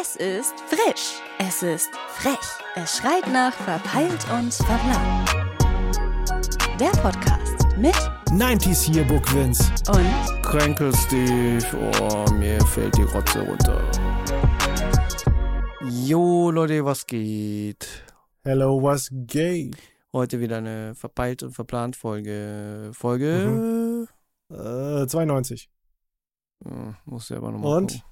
Es ist frisch. Es ist frech. Es schreit nach verpeilt und verplant. Der Podcast mit 90s Yearbook Vince. und Kränkel Steve, oh, mir fällt die Rotze runter. Jo, Leute, was geht? Hello, was gay? Heute wieder eine verpeilt und verplant Folge. Folge. Äh, 92. Hm, muss ja aber nochmal. Und?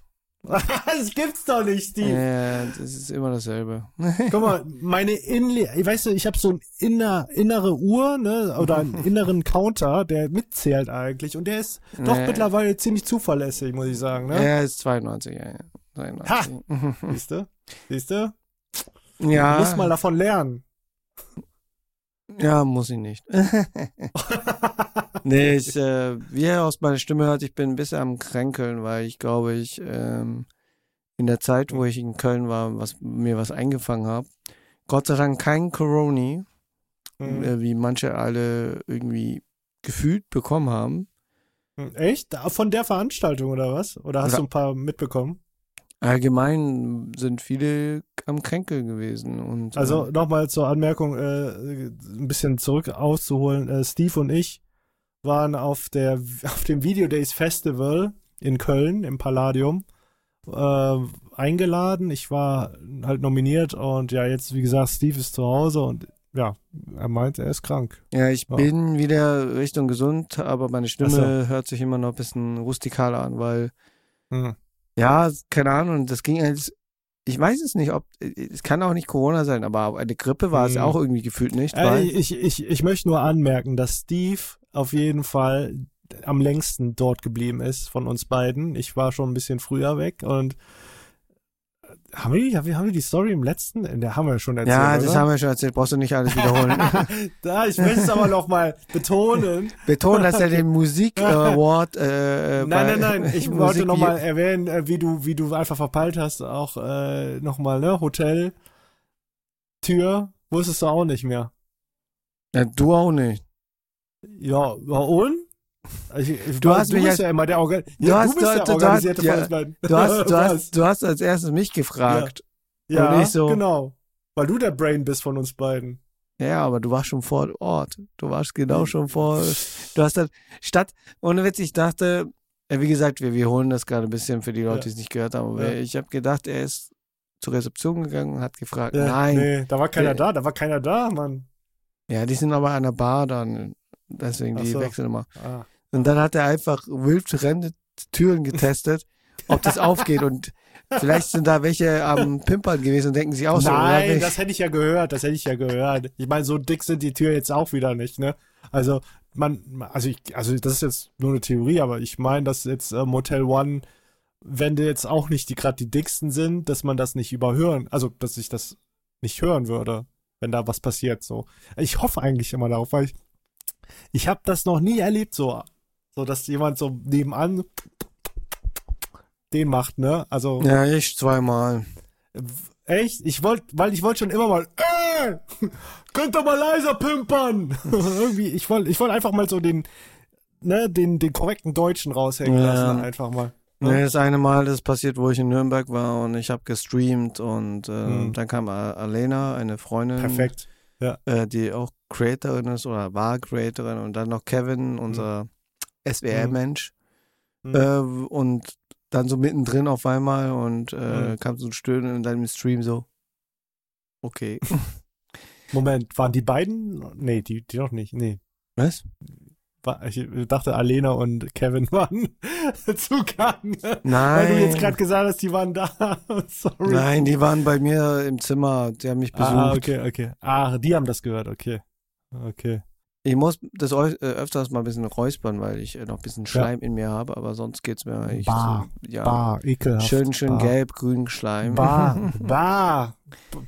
Das gibt's doch nicht, Steve. Ja, das ist immer dasselbe. Guck mal, meine Inle weißt du, ich habe so ein inner, innere Uhr, ne, oder einen inneren Counter, der mitzählt eigentlich und der ist doch Nee. mittlerweile ziemlich zuverlässig, muss ich sagen, ne? Er ist 92, ja. ja. 92. Siehst du? Siehst du? ja, Muss mal davon lernen. ja, muss ich nicht. Nee, ich, äh, wie ihr aus meiner Stimme hört, ich bin ein bisschen am Kränkeln, weil ich glaube, ich ähm, in der Zeit, wo ich in Köln war, was mir was eingefangen habe, Gott sei Dank kein Coroni, Hm. äh, wie manche alle irgendwie gefühlt bekommen haben. Hm, Echt? Von der Veranstaltung oder was? Oder hast Ja. du ein paar mitbekommen? Allgemein sind viele am Kränkel gewesen und Also äh, nochmal zur Anmerkung, äh, ein bisschen zurück auszuholen. Äh, Steve und ich waren auf der auf dem Video Days Festival in Köln im Palladium äh, eingeladen. Ich war halt nominiert und ja, jetzt wie gesagt, Steve ist zu Hause und ja, er meint, er ist krank. ja, ich Ja. bin wieder Richtung gesund, aber meine Stimme so. hört sich immer noch ein bisschen rustikaler an, weil Hm. Ja, keine Ahnung, das ging als, ich weiß es nicht, ob, es kann auch nicht Corona sein, aber eine Grippe war es Hm. auch irgendwie gefühlt nicht, Äh, ich, ich, ich möchte nur anmerken, dass Steve auf jeden Fall am längsten dort geblieben ist von uns beiden. Ich war schon ein bisschen früher weg und äh, haben wir, die- haben wir, haben wir die Story im letzten? In der haben wir schon erzählt. ja, das oder? haben wir schon erzählt, brauchst du nicht alles wiederholen. da, ich möchte es aber noch mal betonen. Beton, dass er den Musik Award, äh, Nein, bei nein, nein. Ich Musik- wollte noch mal erwähnen, äh, wie du, wie du einfach verpeilt hast, auch äh, noch mal ne Hotel Tür wusstest du auch nicht mehr. Ja, du auch nicht. Ja, ja, und? Ich, ich, Du hast du mich bist als- ja immer der Organ Du ja, hast- du bist du- der du- du hast- ja. Du hast, du hast, du hast als erstes mich gefragt. ja, ich so- genau. Weil du der Brain bist von uns beiden. Ja, aber du warst schon vor Ort. Du warst genau schon vor. Du hast dann statt, ohne Witz, ich dachte, ja, wie gesagt, wir wiederholen das gerade ein bisschen für die Leute, Ja. die es nicht gehört haben. Aber Ja. ich habe gedacht, er ist zur Rezeption gegangen und hat gefragt. Ja, Nein. Nee, da war keiner Äh, da, da war keiner da, Mann. Ja, die sind aber an der Bar dann. Deswegen, die so. wechseln immer. Ah. Und dann hat er einfach wild fremde Türen getestet, ob das aufgeht. Und vielleicht sind da welche am Pimpern gewesen und denken sich auch so. Nein, das hätte ich ja gehört, das hätte ich ja gehört. Ich meine, so dick sind die Tür jetzt auch wieder nicht, ne? Also, man, also ich, also das ist jetzt nur eine Theorie, aber ich meine, dass jetzt äh, Motel One Wände jetzt auch nicht die gerade die dicksten sind, dass man das nicht überhören, also dass ich das nicht hören würde, wenn da was passiert, so. Ich hoffe eigentlich immer darauf, weil ich, ich habe das noch nie erlebt, so, so dass jemand so nebenan den macht, ne? Also ja, ich zweimal. Echt? Ich wollte, weil ich wollte schon immer mal, äh, könnt ihr mal leiser pimpern. Irgendwie, ich wollte, ich wollte einfach mal so den, ne, den, den korrekten Deutschen raushängen Ja. lassen, einfach mal. Ne? Nee, das eine Mal das ist passiert, wo ich in Nürnberg war und ich habe gestreamt und äh, Hm. dann kam Alena, eine Freundin, Perfekt. Äh, die auch Creatorin ist oder war Creatorin und dann noch Kevin, unser SWR-Mensch Hm. äh, und dann so mittendrin auf einmal und äh, Hm. kam so ein Stöhnen in deinem Stream so, okay. Moment, waren die beiden? Nee, die, die noch nicht. Nee. Was? Ich dachte, Alena und Kevin waren Zugang. Weil du Nein. jetzt gerade gesagt hast, die waren da. Sorry. Nein, die waren bei mir im Zimmer, die haben mich besucht. Ah, okay, okay. Ah, die haben das gehört, okay. Okay. Ich muss das äh, öfters mal ein bisschen räuspern, weil ich äh, noch ein bisschen Schleim in mir habe, aber sonst geht's mir eigentlich Bah, so, ja, Bah, ekelhaft. schön, schön bah. gelb, grün Schleim. Bah, bah,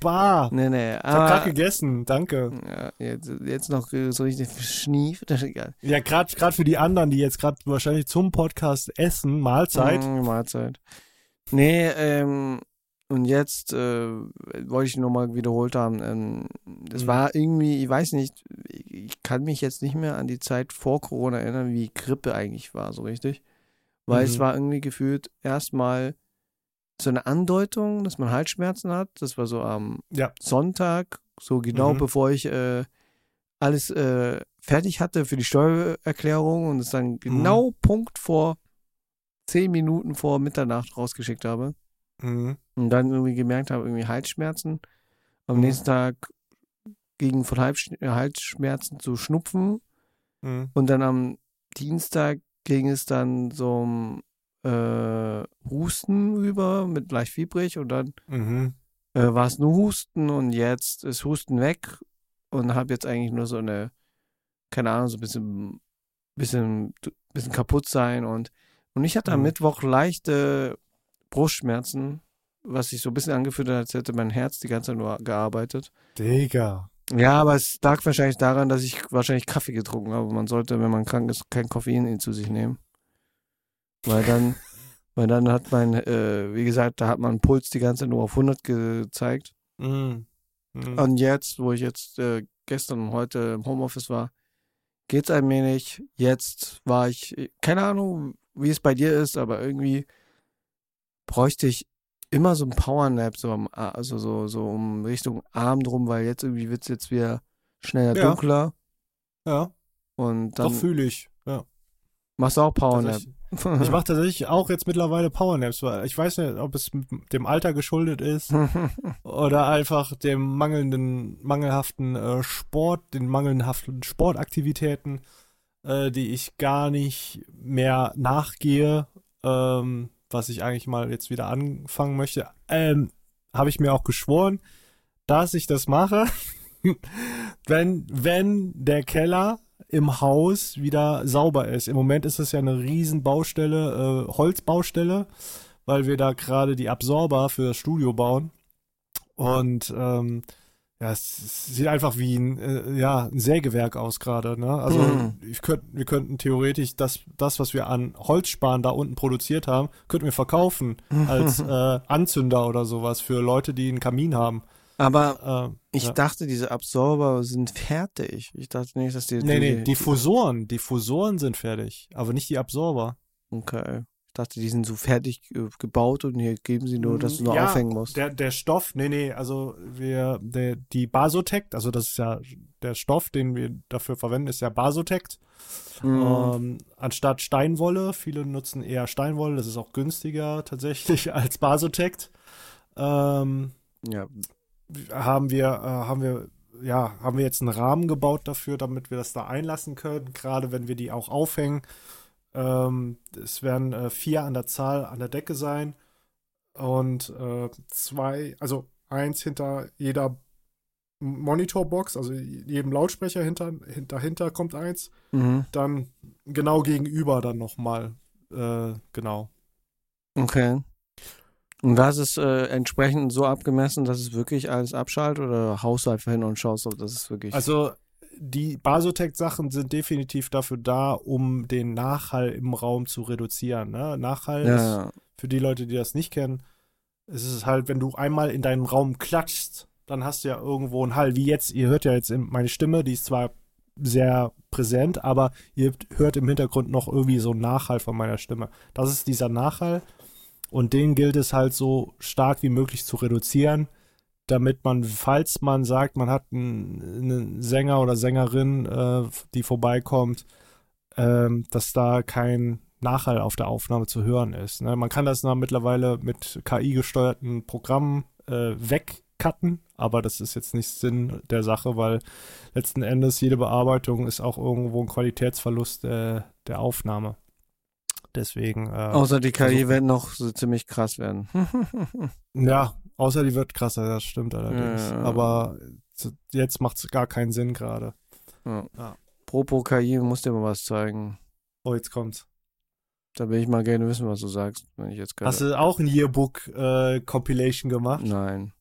bah. nee, nee, Ich hab grad aber gegessen, danke. ja, jetzt, jetzt noch so richtig schnief, das ist egal. Ja, gerade grad für die anderen, die jetzt gerade wahrscheinlich zum Podcast essen, Mahlzeit. Mm, Mahlzeit. Nee, ähm, und jetzt äh, wollte ich nochmal wiederholt haben. Ähm, das Mhm. war irgendwie, ich weiß nicht, ich, kann mich jetzt nicht mehr an die Zeit vor Corona erinnern, wie Grippe eigentlich war, so richtig. Weil es Mhm. war irgendwie gefühlt erstmal so eine Andeutung, dass man Halsschmerzen hat. Das war so am Ja. Sonntag, so genau Mhm. bevor ich äh, alles äh, fertig hatte für die Steuererklärung und es dann genau Punkt vor zehn Minuten vor Mitternacht rausgeschickt habe. Mhm. Und dann irgendwie gemerkt habe, irgendwie Halsschmerzen. Am Mhm. nächsten Tag ging von Halssch Halsschmerzen zu Schnupfen. Mhm. Und dann am Dienstag ging es dann so um äh, Husten über mit leicht fiebrig und dann Mhm. äh, war es nur Husten und jetzt ist Husten weg und habe jetzt eigentlich nur so eine, keine Ahnung, so ein bisschen, bisschen, bisschen kaputt sein und, und ich hatte am Mhm. Mittwoch leichte Brustschmerzen, was sich so ein bisschen angefühlt hat, als hätte mein Herz die ganze Zeit nur gearbeitet. Digga. Ja, aber es lag wahrscheinlich daran, dass ich wahrscheinlich Kaffee getrunken habe. Man sollte, wenn man krank ist, kein Koffein zu sich nehmen. Weil dann, weil dann hat man, äh, wie gesagt, da hat man Puls die ganze Zeit nur auf 100 gezeigt. Mhm. Mhm. Und jetzt, wo ich jetzt äh, gestern und heute im Homeoffice war, geht's allmählich. Jetzt war ich, keine Ahnung, wie es bei dir ist, aber irgendwie bräuchte ich immer so ein Powernap, so am, also so, so um Richtung Abend rum, weil jetzt irgendwie wird's jetzt wieder schneller Ja. dunkler. ja, Und doch dann fühle ich. Ja. machst du auch Powernap. ich mache tatsächlich auch jetzt mittlerweile Powernaps, weil ich weiß nicht, ob es dem Alter geschuldet ist oder einfach dem mangelnden, mangelhaften äh, Sport, den mangelhaften Sportaktivitäten, äh, die ich gar nicht mehr nachgehe, ähm, was ich eigentlich mal jetzt wieder anfangen möchte. Ähm, Habe ich mir auch geschworen, dass ich das mache, wenn, wenn der Keller im Haus wieder sauber ist. Im Moment ist es ja eine riesen Baustelle, äh, Holzbaustelle, weil wir da gerade die Absorber für das Studio bauen. Und ähm, ja, es, sieht einfach wie ein, äh, ja, ein Sägewerk aus gerade. Ne? Also Mhm. ich könnt, wir könnten theoretisch das, das, was wir an Holzsparen da unten produziert haben, könnten wir verkaufen als äh, Anzünder oder sowas für Leute, die einen Kamin haben. Aber Ähm, ich ja. dachte, diese Absorber sind fertig. Ich dachte nicht, dass die. Nee, nee, die Fusoren, die Fusoren sind fertig, aber nicht die Absorber. Okay. Ich dachte, die sind so fertig äh, gebaut und hier geben sie nur, dass du nur Ja, aufhängen musst. Der, der Stoff, nee, nee, also wir, der, die Basotect, also das ist ja der Stoff, den wir dafür verwenden, ist ja Basotect. Mhm. Ähm, anstatt Steinwolle, viele nutzen eher Steinwolle, das ist auch günstiger tatsächlich als Basotect. Ähm, ja. haben wir, äh, haben wir, ja, haben wir jetzt einen Rahmen gebaut dafür, damit wir das da einlassen können, gerade wenn wir die auch aufhängen. Ähm, es werden äh, vier an der Zahl an der Decke sein und äh, zwei, also eins hinter jeder Monitorbox, also jedem Lautsprecher hinter, hin- dahinter kommt eins, Mhm. dann genau gegenüber dann nochmal, äh, genau. Okay. Und das ist äh, entsprechend so abgemessen, dass es wirklich alles abschaltet oder haust du einfach hin und schaust, ob das ist wirklich. Also die Basotec-Sachen sind definitiv dafür da, um den Nachhall im Raum zu reduzieren. Ne? Nachhall ist, ja. für die Leute, die das nicht kennen, ist es halt, wenn du einmal in deinem Raum klatschst, dann hast du ja irgendwo einen Hall. Wie jetzt, ihr hört ja jetzt in- meine Stimme, die ist zwar sehr präsent, aber ihr hört im Hintergrund noch irgendwie so einen Nachhall von meiner Stimme. Das ist dieser Nachhall und den gilt es halt so stark wie möglich zu reduzieren, damit man, falls man sagt, man hat einen, einen Sänger oder Sängerin, äh, die vorbeikommt, ähm, dass da kein Nachhall auf der Aufnahme zu hören ist. Ne? Man kann das na, mittlerweile mit KI-gesteuerten Programmen äh, wegcutten, aber das ist jetzt nicht Sinn der Sache, weil letzten Endes jede Bearbeitung ist auch irgendwo ein Qualitätsverlust äh, der Aufnahme. Deswegen. Äh, Außer die KI versuchen- wird noch so ziemlich krass werden. Ja, außer die wird krasser, das stimmt allerdings. Ja. Aber z- jetzt macht es gar keinen Sinn gerade. ja. Ja. Propos KI, muss dir mal was zeigen. Oh, jetzt kommt's. Da will ich mal gerne wissen, was du sagst, wenn ich jetzt gerade. Hast du auch ein Yearbook-Compilation gemacht? Nein.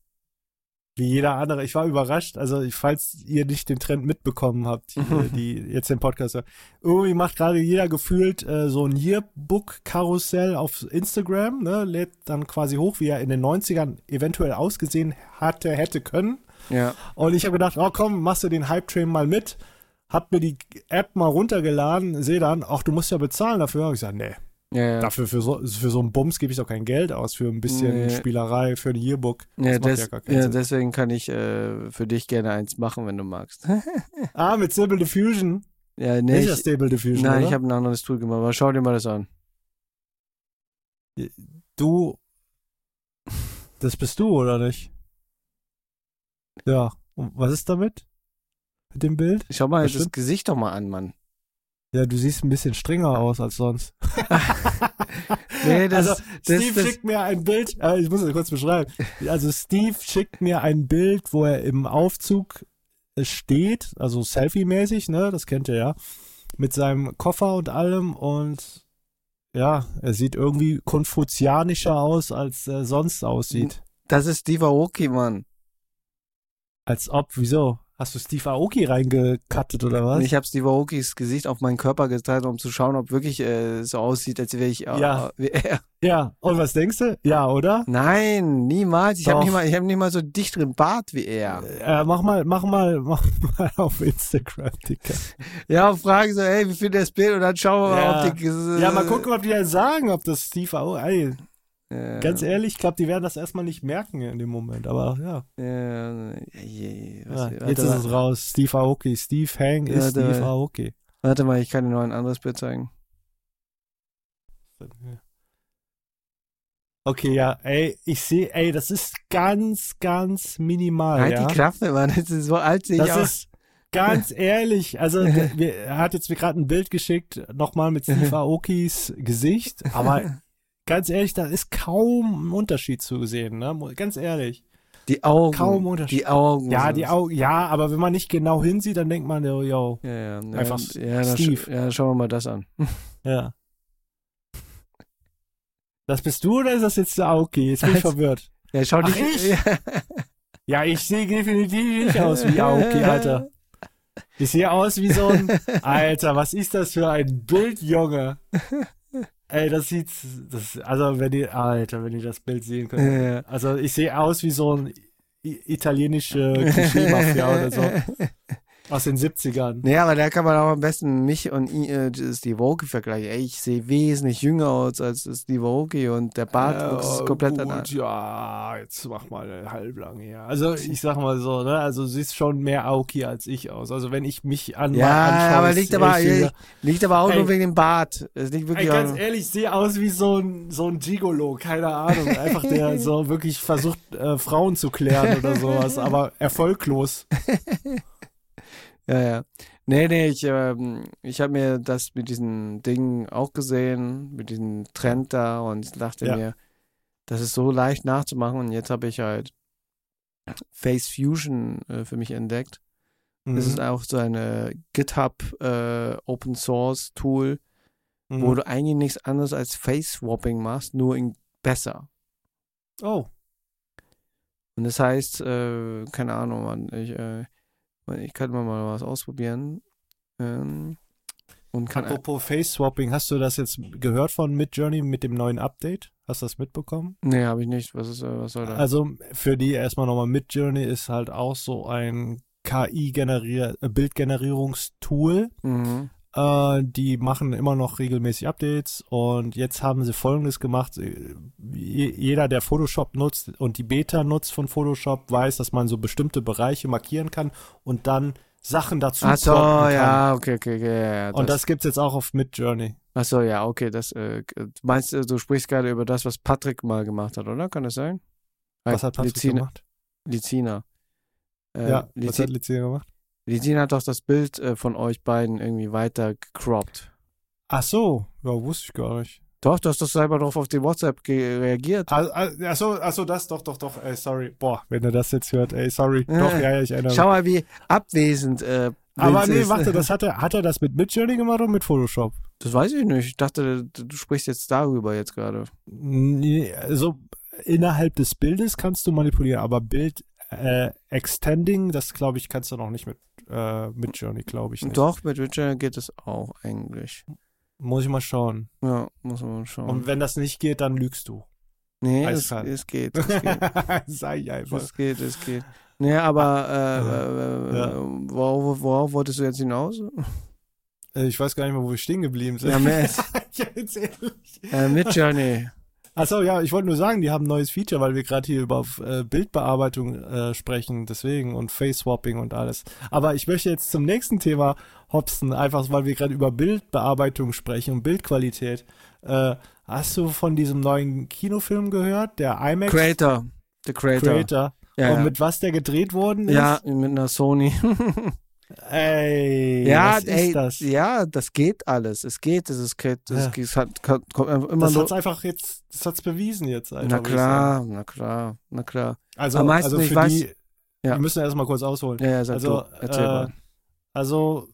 Wie jeder andere. Ich war überrascht. Also, falls ihr nicht den Trend mitbekommen habt, die, die jetzt den Podcast hören. Irgendwie macht gerade jeder gefühlt äh, so ein Yearbook-Karussell auf Instagram, ne? Lädt dann quasi hoch, wie er in den 90ern eventuell ausgesehen hatte, hätte können. Ja. Und ich habe gedacht, oh komm, machst du den Hype-Train mal mit. Hab mir die App mal runtergeladen, sehe dann, ach, du musst ja bezahlen dafür. Hab ich gesagt, nee, Ja, ja. Dafür, für so, für so einen Bums gebe ich doch kein Geld aus, für ein bisschen Nee. Spielerei, für ein Yearbook. Ja, des, ja deswegen kann ich äh, für dich gerne eins machen, wenn du magst. Ah, mit Stable Diffusion. ja, nee, Nicht ich, Stable Diffusion, nein, oder? ich habe ein anderes Tool gemacht, aber schau dir mal das an. Du. Das bist du, oder nicht? Ja. Und was ist damit? Mit dem Bild? Schau mal Das das. Gesicht doch mal an, Mann. Ja, du siehst ein bisschen strenger aus als sonst. Nee, das, also, das, Steve das, schickt mir ein Bild, äh, ich muss es kurz beschreiben. Also, Steve schickt mir ein Bild, wo er im Aufzug äh, steht, also Selfie-mäßig, ne, das kennt ihr ja, mit seinem Koffer und allem und ja, er sieht irgendwie konfuzianischer aus, als er sonst aussieht. das ist Steve Aoki, Mann. Als ob, wieso? Hast du Steve Aoki reingekattet oder was? Ich habe Steve Aokis Gesicht auf meinen Körper geteilt, um zu schauen, ob wirklich äh, so aussieht, als wäre ich äh, Ja. wie er. ja, und was denkst du? Ja, oder? Nein, niemals. Ich habe nicht mal, ich habe nicht mal so dichteren Bart wie er. Äh, mach mal, mach mal, mach mal auf Instagram, Dicker. Ja, und fragen so, ey, wie findet ihr das Bild? Und dann schauen wir mal, Ja. ob die. Äh, Ja, mal gucken, ob die ja sagen, ob das Steve Aoki, ey, Äh, Ganz ehrlich, ich glaube, die werden das erstmal nicht merken in dem Moment, aber ja. Äh, was, ja warte, jetzt ist es raus. Steve Aoki. Steve Hang Ja, ist Steve Aoki. warte mal, ich kann dir noch ein anderes Bild zeigen. Okay, ja, ey, ich sehe, ey, das ist ganz, ganz minimal, Halt ja. die Klappe, Mann. Das ist so alt sehe ich das aus. ist ganz ehrlich, also der, wir, er hat jetzt mir gerade ein Bild geschickt, nochmal mit Steve Aokis Gesicht, aber ganz ehrlich, da ist kaum ein Unterschied zu sehen, ne? Ganz ehrlich. Die Augen. Kaum Unterschied. Die Augen. Ja, die. Augen, ja, aber wenn man nicht genau hinsieht, dann denkt man, yo, yo, Ja, ja. Einfach ja, dann Steve. sch- ja, dann schauen wir mal das an. ja. Das bist du oder ist das jetzt der Aoki? Jetzt bin ich verwirrt. Ja, schau dich. ich? Ja, ich sehe definitiv nicht aus wie Aoki, Alter. Ich sehe aus wie so ein, Alter, was ist das für ein Bild, Junge? Ey, das sieht, das, also wenn ihr, Alter, wenn ihr das Bild sehen könnt. Ja. Also ich sehe aus wie so ein italienische Klischee-Mafia oder so aus den 70ern. Nee, aber da kann man auch am besten mich und äh, Steve Aoki vergleichen. Ey, ich sehe wesentlich jünger aus als Steve Aoki und der Bart ist komplett gut, anders. Ja, jetzt mach mal halblang her. Also ich sag mal so, ne, also siehst schon mehr Aoki als ich aus. Also wenn ich mich an Ja, anschaue, aber liegt aber, jünger. liegt aber auch Ey. nur wegen dem Bart. Es liegt Ey, wirklich ganz auch, ehrlich, ich sehe aus wie so ein, so ein Gigolo, keine Ahnung. Einfach der so wirklich versucht, äh, Frauen zu klären oder sowas, aber erfolglos. Ja, ja. Nee, nee, ich, ähm, ich habe mir das mit diesen Dingen auch gesehen, mit diesem Trend da und dachte Ja. mir, das ist so leicht nachzumachen und jetzt habe ich halt Face Fusion äh, für mich entdeckt. Das Mhm. ist auch so eine GitHub äh, Open Source Tool, Mhm. wo du eigentlich nichts anderes als Face Swapping machst, nur in besser. oh, Und das heißt, äh, keine Ahnung, Mann, ich, äh, ich kann mal, was ausprobieren. Ähm, und kann apropos Face Swapping, hast du das jetzt gehört von Midjourney mit dem neuen Update? Hast du das mitbekommen? Nee, habe ich nicht. Was ist, äh, was soll das? Also für die erstmal nochmal Midjourney ist halt auch so ein KI-Bildgenerierungstool. mhm. Äh, die machen immer noch regelmäßig Updates und jetzt haben sie folgendes gemacht. Äh, je- Jeder, der Photoshop nutzt und die Beta nutzt von Photoshop, weiß, dass man so bestimmte Bereiche markieren kann und dann Sachen dazu Ach so, kann. ja, okay, okay, okay. Ja, ja, Und das, das gibt's jetzt auch auf Midjourney. ach so, ja, okay. Das, äh, meinst du, du sprichst gerade über das, was Patrick mal gemacht hat, oder? Kann das sein? Was hat Patrick Lizina, gemacht? Lizina. Äh, ja, was Lizi hat Lizia gemacht? Lizina hat doch das Bild äh, von euch beiden irgendwie weiter gecroppt. Ach so, ja, wusste ich gar nicht. Doch, du hast doch selber drauf auf die WhatsApp reagiert. Ah, ah, Ach so, ach so, das, doch, doch, doch, ey, sorry. Boah, wenn er das jetzt hört, ey, sorry. Doch, ja, ja, ich erinnere. Schau mal, wie abwesend äh, Aber nee, ist. warte, das hat er, hat er das mit Midjourney gemacht oder mit Photoshop? Das weiß ich nicht. Ich dachte, du du sprichst jetzt darüber jetzt gerade. Nee, also innerhalb des Bildes kannst du manipulieren, aber Bild äh, Extending, das glaube ich, kannst du noch nicht mit äh, Midjourney, glaube ich nicht. Doch, mit Witcher geht es auch eigentlich. Muss ich mal schauen. Ja, muss man schauen. Und wenn das nicht geht, dann lügst du. nee, es, es geht. Es geht. Ich einfach. Es geht, es geht. Nee, aber äh, Ja. äh, worauf, worauf wolltest du jetzt hinaus? Äh, Ich weiß gar nicht mehr, wo wir stehen geblieben sind. Ja, mehr- jetzt ehrlich. Äh, mit Journey. Achso, ja, ich wollte nur sagen, die haben ein neues Feature, weil wir gerade hier über äh, Bildbearbeitung äh, sprechen, deswegen und Face-Swapping und alles. Aber ich möchte jetzt zum nächsten Thema hopsen, einfach weil wir gerade über Bildbearbeitung sprechen und Bildqualität. Äh, hast du von diesem neuen Kinofilm gehört, der IMAX Creator. The Creator. Creator? Ja, und ja. mit was der gedreht worden ist? ja, mit einer Sony. Ey, ja, was ey, ist das? ja, das geht alles. Es geht, es ist, es, Ja. es hat, kommt, einfach immer Das nur. hat's einfach jetzt, das hat's bewiesen jetzt. Alter, Na ich klar, na klar, na klar. Also, Am meisten, also ich für weiß- die, ja. wir müssen erstmal kurz ausholen. Ja, ja, sag Also, du, erzähl äh, mal. also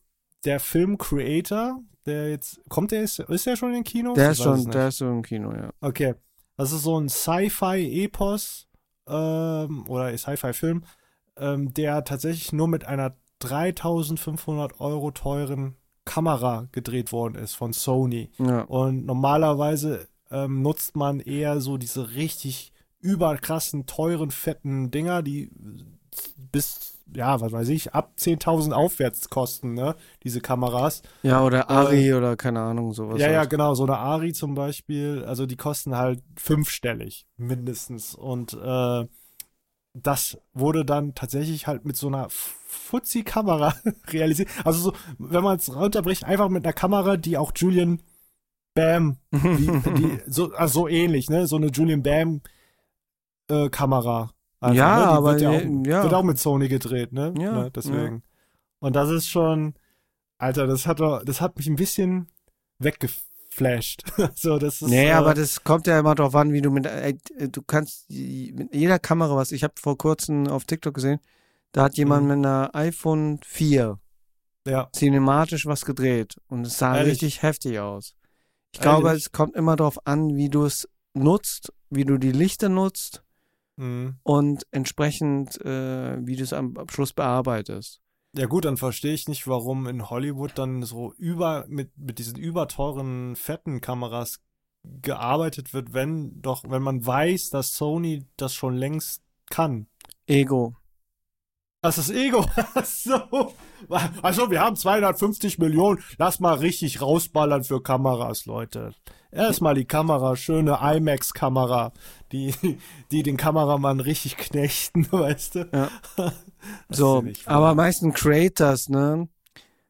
der Film Creator, der jetzt, kommt der, ist, ist der schon in den Kinos? Der Ich ist schon, der ist schon im Kino, ja. Okay. Das ist so ein Sci-Fi-Epos ähm, oder Sci-Fi-Film, ähm, der tatsächlich nur mit einer 3500 Euro teuren Kamera gedreht worden ist von Sony. Ja, Und normalerweise ähm, nutzt man eher so diese richtig überkrassen, teuren, fetten Dinger, die bis, ja, was weiß ich, ab 10.000 aufwärts kosten, ne? Diese Kameras. ja oder Ari oder keine Ahnung, sowas. Äh, ja, ja, halt. genau, so eine Ari zum Beispiel, also die kosten halt fünfstellig, mindestens. Und äh, das wurde dann tatsächlich halt mit so einer Fuzzi-Kamera realisiert. Also so, wenn man es runterbricht, einfach mit einer Kamera, die auch Julian Bam, die, die, so, also so ähnlich, ne? So eine Julian Bam äh, Kamera. Einfach, Ja, ne? Die aber wird ja, ja, auch, ja. wird auch mit Sony gedreht, ne? Ja, ne? Deswegen. Und das ist schon, Alter, das hat das hat mich ein bisschen weggeflasht. so, das ist. Nee, äh, aber das kommt ja immer drauf an, wie du mit, äh, du kannst mit jeder Kamera, was ich habe vor kurzem auf TikTok gesehen, da hat jemand Mhm. mit einer iPhone 4 ja, cinematisch was gedreht und es sah Ehrlich? richtig heftig aus. Ich glaube, Ehrlich? es kommt immer darauf an, wie du es nutzt, wie du die Lichter nutzt mhm. und entsprechend, äh, wie du es am, am Schluss bearbeitest. Ja gut, dann verstehe ich nicht, warum in Hollywood dann so über mit mit diesen überteuren fetten Kameras gearbeitet wird, wenn doch, wenn man weiß, dass Sony das schon längst kann. Ego. Das ist Ego. so. Also, wir haben 250 Millionen. Lass mal richtig rausballern für Kameras, Leute. Erstmal die Kamera, schöne IMAX-Kamera, die, die den Kameramann richtig knechten, weißt du? Ja. So, aber wahr. meisten Creators, ne?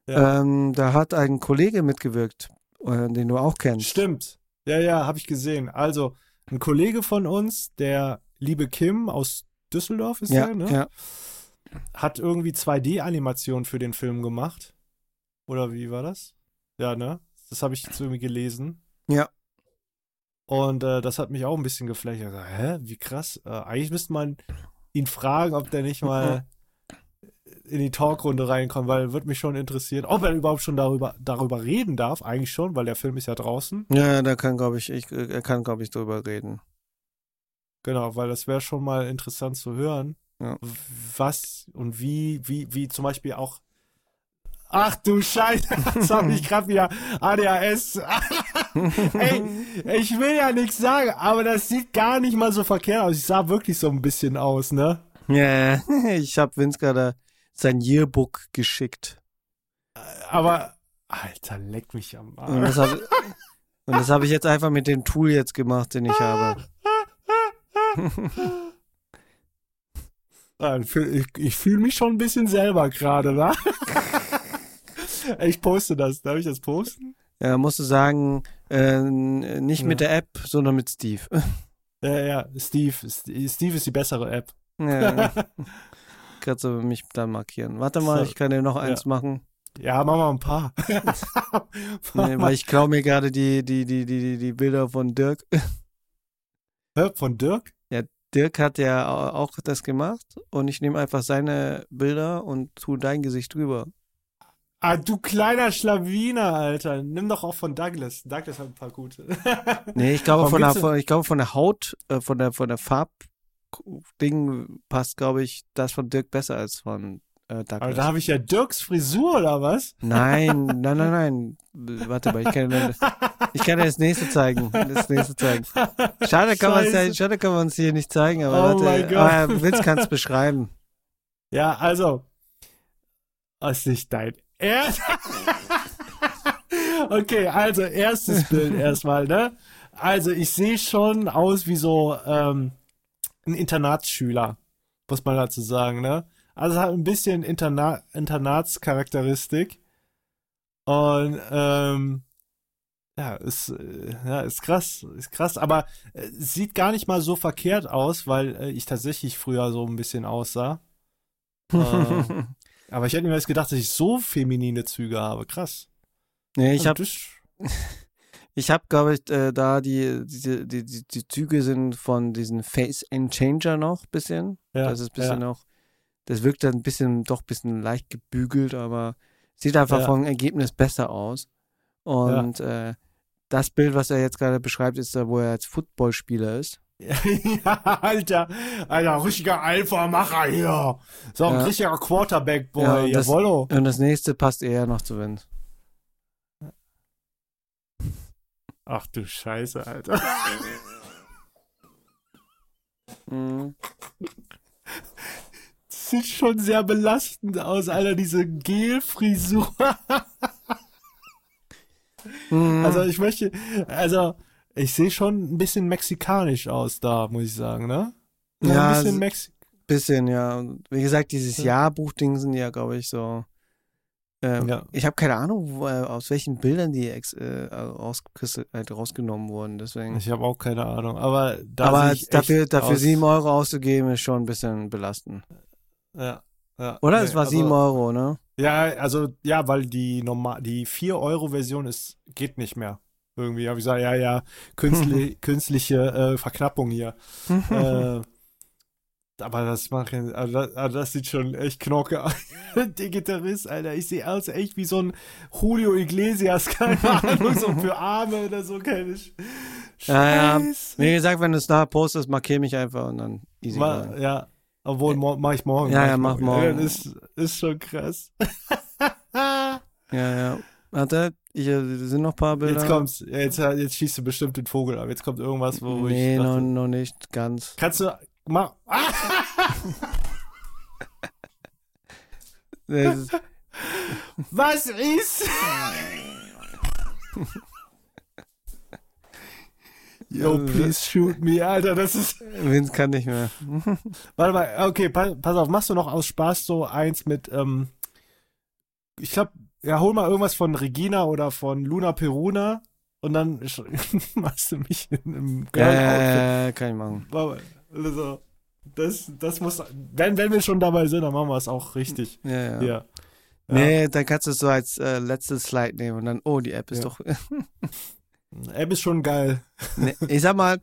Ja. Ähm, da hat ein Kollege mitgewirkt, äh, den du auch kennst. Stimmt. Ja, ja, habe ich gesehen. Also, ein Kollege von uns, der liebe Kim aus Düsseldorf ist Ja, der, ne? ja. Hat irgendwie 2D-Animation für den Film gemacht. Oder wie war das? Ja, ne? Das habe ich jetzt irgendwie gelesen. Ja. Und äh, das hat mich auch ein bisschen dachte, hä, wie krass. Äh, eigentlich müsste man ihn fragen, ob der nicht mal in die Talkrunde reinkommt, weil würde mich schon interessieren, ob er überhaupt schon darüber, darüber reden darf. Eigentlich schon, weil der Film ist ja draußen. Ja, da kann, glaube ich, ich, er kann, glaube ich, drüber reden. Genau, weil das wäre schon mal interessant zu hören, Ja. was und wie, wie, wie zum Beispiel auch. Ach du Scheiße, das habe ich gerade wieder ADHS. Ey, ich will ja nichts sagen, aber das sieht gar nicht mal so verkehrt aus. Ich sah wirklich so ein bisschen aus, ne? Ja, ich habe Vince gerade sein Yearbook geschickt. Aber, Alter, leck mich am Arsch. und das habe ich jetzt einfach mit dem Tool jetzt gemacht, den ich habe. Ich, fühl- ich, ich fühle mich schon ein bisschen selber gerade, ne? Ich poste das. Darf ich das posten? Ja, musst du sagen, äh, nicht Ja. mit der App, sondern mit Steve. Ja, ja, Steve. Steve ist die bessere App. Ja. Kannst du mich dann markieren. Warte mal, ich kann dir noch eins machen. Ja, mach mal ein paar. Nee, weil ich klaue mir gerade die, die, die, die, die- Bilder von Dirk. Von Dirk? Dirk hat ja au- auch das gemacht und ich nehme einfach seine Bilder und tu dein Gesicht drüber. Ah, du kleiner Schlawiner, Alter. Nimm doch auch von Douglas. Douglas hat ein paar gute. Nee, ich glaube von der, von, ich glaube von der Haut, äh, von der von der Farbding passt, glaube ich, das von Dirk besser als von äh, Douglas. Aber da habe ich ja Dirks Frisur, oder was? Nein, nein, nein, nein. Warte mal, ich kann, dir- ich kann dir das nächste zeigen. Das nächste zeigen. Schade kann, ja, schade kann man es hier nicht zeigen, aber Oh warte. Aber Witz kann es beschreiben. Ja, also. Das ist nicht dein Ernst. Okay, also erstes Bild erstmal, ne? Also ich sehe schon aus wie so ähm, ein Internatsschüler, muss man dazu sagen, ne? Also hat ein bisschen Interna Internatscharakteristik. Und ähm, ja, ist, äh, ja, ist krass, ist krass, aber äh, sieht gar nicht mal so verkehrt aus, weil äh, ich tatsächlich früher so ein bisschen aussah. äh, aber ich hätte mir jetzt gedacht, dass ich so feminine Züge habe. Krass. Nee, ich Also habe ich hab, glaube ich, äh, da die, die, die, die, Züge sind von diesen Face and Changer noch bisschen. ja, das ist ein bisschen ja. noch, das wirkt dann ein bisschen, doch ein bisschen leicht gebügelt, aber sieht einfach Ja. vom Ergebnis besser aus. Und äh, das Bild, was er jetzt gerade beschreibt, ist da, wo er als Footballspieler ist. ja, Alter, Alter, richtiger Alpha-Macher hier. So ein Ja. richtiger Quarterback-Boy, Ja, und das- jawollo. Und das nächste passt eher noch zu Vince. Ach du Scheiße, Alter. Mhm. Sieht schon sehr belastend aus, Alter, diese Gel-Frisur. Mhm. Also ich möchte, also ich sehe schon ein bisschen mexikanisch aus da, muss ich sagen, ne? Ja, ein bisschen also- Mex Bisschen, ja. Und wie gesagt, dieses Ja. Jahrbuchding sind ja, glaube ich, so. Ähm, Ja. Ich habe keine Ahnung, wo, äh, aus welchen Bildern die ex, äh, halt rausgenommen wurden. Deswegen. Ich habe auch keine Ahnung, aber da Aber dafür, dafür aus, 7 Euro auszugeben, ist schon ein bisschen belastend. Ja, ja. Oder? Nee, es war also, 7 Euro, ne? Ja, also ja, weil die normal, die 4 Euro Version ist geht nicht mehr. Irgendwie habe ich gesagt, ja, ja, künstli künstliche äh, Verknappung hier. äh, aber das macht ja- also das, also das sieht schon echt knocke aus. Der Gitarrist, Alter, ich sehe aus echt wie so ein Julio Iglesias, keine Ahnung, so für Arme oder so, keine Sch Ja, ja. Wie gesagt, wenn du es da postest, markier mich einfach und dann easy. Ma, going. ja, obwohl mo mach ich morgen. Ja, ich ja, mach morgen. Das ist, ist schon krass. Ja, ja. Warte, ich, äh, sind noch ein paar Bilder. Jetzt kommt's. Jetzt, jetzt schießt du bestimmt den Vogel ab. Jetzt kommt irgendwas, wo Nee, ich noch, dachte, noch nicht ganz. Kannst du mach. Ah! Ist, Was ist? Yo, please shoot me, Alter. Das ist. Vince kann nicht mehr. Warte mal, okay, pass, pass auf, machst du noch aus Spaß so eins mit, ähm, ich glaube, ja, hol mal irgendwas von Regina oder von Luna Peruna und dann machst du mich in einem Girl-Outfit. Äh, kann ich machen. Also, das, das muss, wenn, wenn wir schon dabei sind, dann machen wir es auch richtig. Ja, ja. Ja. Ja. Nee, dann kannst du es so als äh, letztes Slide nehmen und dann, oh, die App ist Ja. doch. App ist schon geil. nee, ich sag mal,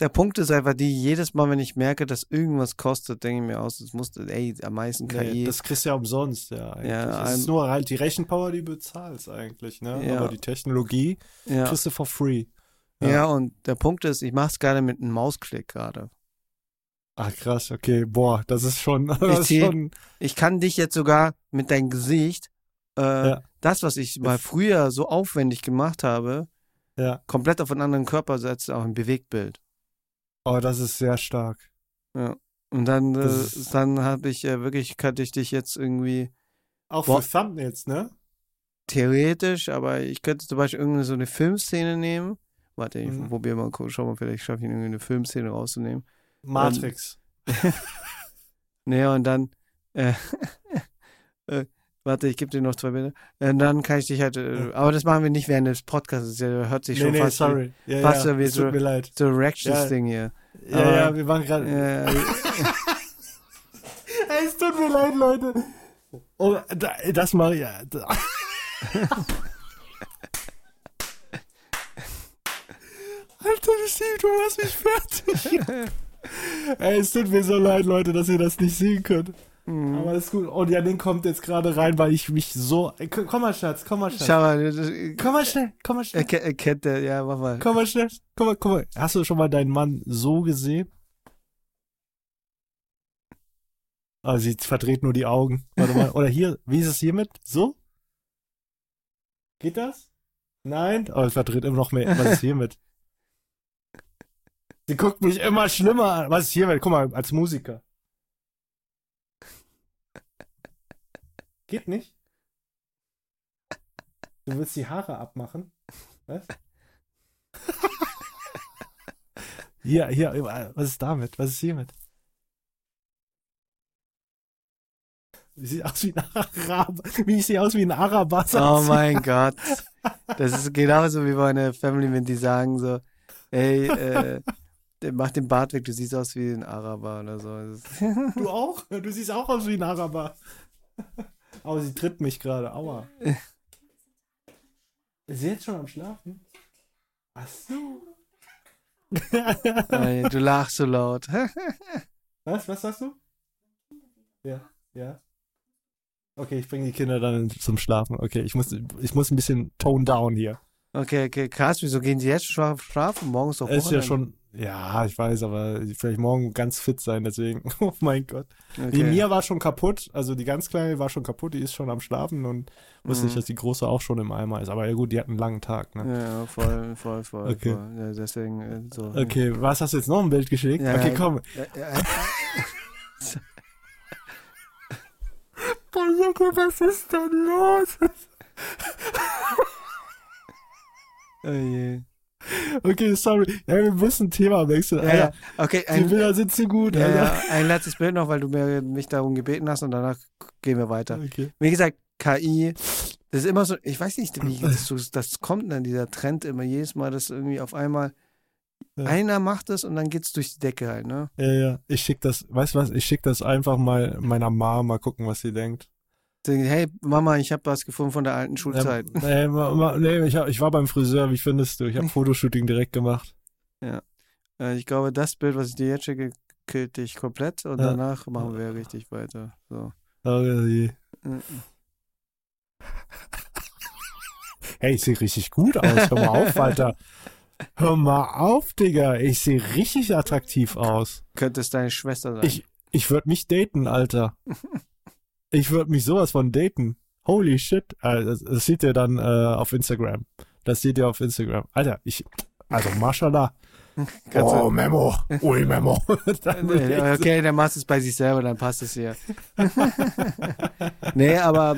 der Punkt ist einfach die, jedes Mal, wenn ich merke, dass irgendwas kostet, denke ich mir aus, es muss, ey, am meisten KI. Nee, das kriegst du ja umsonst, ja. Eigentlich. Ja, es ist nur halt die Rechenpower, die du bezahlst eigentlich, ne? Ja. Aber die Technologie ja. kriegst du for free. ja. und der Punkt ist, ich mach's gerade mit einem Mausklick gerade. Ach krass, okay, boah, das ist schon, das ist zieh- schon, Ich kann dich jetzt sogar mit deinem Gesicht, äh, Ja. das, was ich mal früher so aufwendig gemacht habe, ja. komplett auf einen anderen Körper setzen, auch ein Bewegtbild. Oh, das ist sehr stark. Und dann, äh, dann habe ich äh, wirklich, könnte ich dich jetzt irgendwie Auch für Thumbnails, ne? theoretisch, aber ich könnte zum Beispiel irgendeine so eine Filmszene nehmen. Warte, ich Mhm. probiere mal, schau mal, vielleicht schaffe ich irgendwie eine Filmszene rauszunehmen. Matrix. Nee, und dann, äh, äh, warte, ich gebe dir noch zwei Bilder. Und dann kann ich dich halt, äh, Ja. aber das machen wir nicht während des Podcasts, das hört sich nee, schon nee, fast sorry. Ja, fast ja, so wie so- tut mir leid. so Ja. hier. Ja, aber- ja, wir waren gerade. Äh, es tut mir leid, Leute. Oh, da, das mal, ja. Da. Alter, Steve, du machst mich fertig. Ey, es tut mir so leid, Leute, dass ihr das nicht sehen könnt. Mhm. Aber ist gut. Und Janine kommt jetzt gerade rein, weil ich mich so. Komm mal, Schatz, komm mal, Schatz. Schau mal, äh, Komm mal schnell, komm mal schnell. er, ke- er kennt der, ja, mach mal. Komm mal schnell. Komm mal, komm mal. Hast du schon mal deinen Mann so gesehen? Ah, sie verdreht nur die Augen. Warte mal. Oder hier, wie ist es hiermit? So? Geht das? Nein? Oh, es verdreht immer noch mehr. Was ist hiermit? Sie guckt mich immer schlimmer an. Was ist hiermit? Guck mal, als Musiker. Geht nicht? Du willst die Haare abmachen? Was? hier, hier, was ist damit? Was ist hiermit? Sieht aus wie ein Araber. Wie ich sehe aus wie ein Araber. Oh mein Gott. Das ist genauso wie meine Family, wenn die sagen so, ey, äh, mach den Bart weg, du siehst aus wie ein Araber oder so. Du auch? Du siehst auch aus wie ein Araber. Aber sie tritt mich gerade. Aua. Ist sie jetzt schon am Schlafen? Ach so. Ey, du lachst so laut. Was? Was sagst du? Ja, ja. Okay, ich bringe die Kinder dann zum Schlafen. Okay, ich muss, ich muss ein bisschen tone down hier. Okay, okay, krass. Wieso gehen die jetzt schon schlafen? Morgens doch Ist ja schon, ja, ich weiß, aber vielleicht morgen ganz fit sein, deswegen. Oh mein Gott. Okay. Die Mia war schon kaputt, also die ganz kleine war schon kaputt, die ist schon am Schlafen und wusste Mhm. nicht, dass die große auch schon im Eimer ist. Aber ja gut, die hat einen langen Tag, ne? Ja, voll, voll, voll. Okay. voll. Ja, deswegen äh, so. Okay, was hast du jetzt noch ein Bild geschickt? Ja, okay, komm. Ja, ja. Boah, was ist denn los? Oh je. Okay, sorry. Ja, wir müssen Thema wechseln. Ja, Alter, ja. Okay, die ein, Bilder sind zu gut, ja, Alter. ein letztes Bild noch, weil du mir, mich darum gebeten hast und danach gehen wir weiter. Okay. Wie gesagt, KI, das ist immer so, ich weiß nicht, wie das, das kommt dann, dieser Trend immer jedes Mal, dass irgendwie auf einmal einer macht es und dann geht's durch die Decke halt, ne? Ja, ja. Ich schick das, weißt du was? Ich schick das einfach mal meiner Mama, mal gucken, was sie denkt. Hey, Mama, ich habe was gefunden von der alten Schulzeit. Nee, ma, ma, nee ich, hab, ich war beim Friseur, wie findest du? Ich habe Fotoshooting direkt gemacht. Äh, ich glaube, das Bild, was ich dir jetzt schicke, killt dich komplett und Ja. danach machen wir richtig weiter. So. Mhm. Hey, ich sehe richtig gut aus. Hör mal auf, Alter. Hör mal auf, Digga. Ich sehe richtig attraktiv aus. Könnte es deine Schwester sein? Ich, ich würde mich daten, Alter. Ich würde mich sowas von daten. Holy shit. Äh, Das, seht ihr dann äh, auf Instagram. Das seht ihr auf Instagram. Alter, ich, also Mashallah. Kannst du- Oh, Memo. Ui, Memo. Nee, okay, dann machst du es bei sich selber, dann passt es hier. nee, aber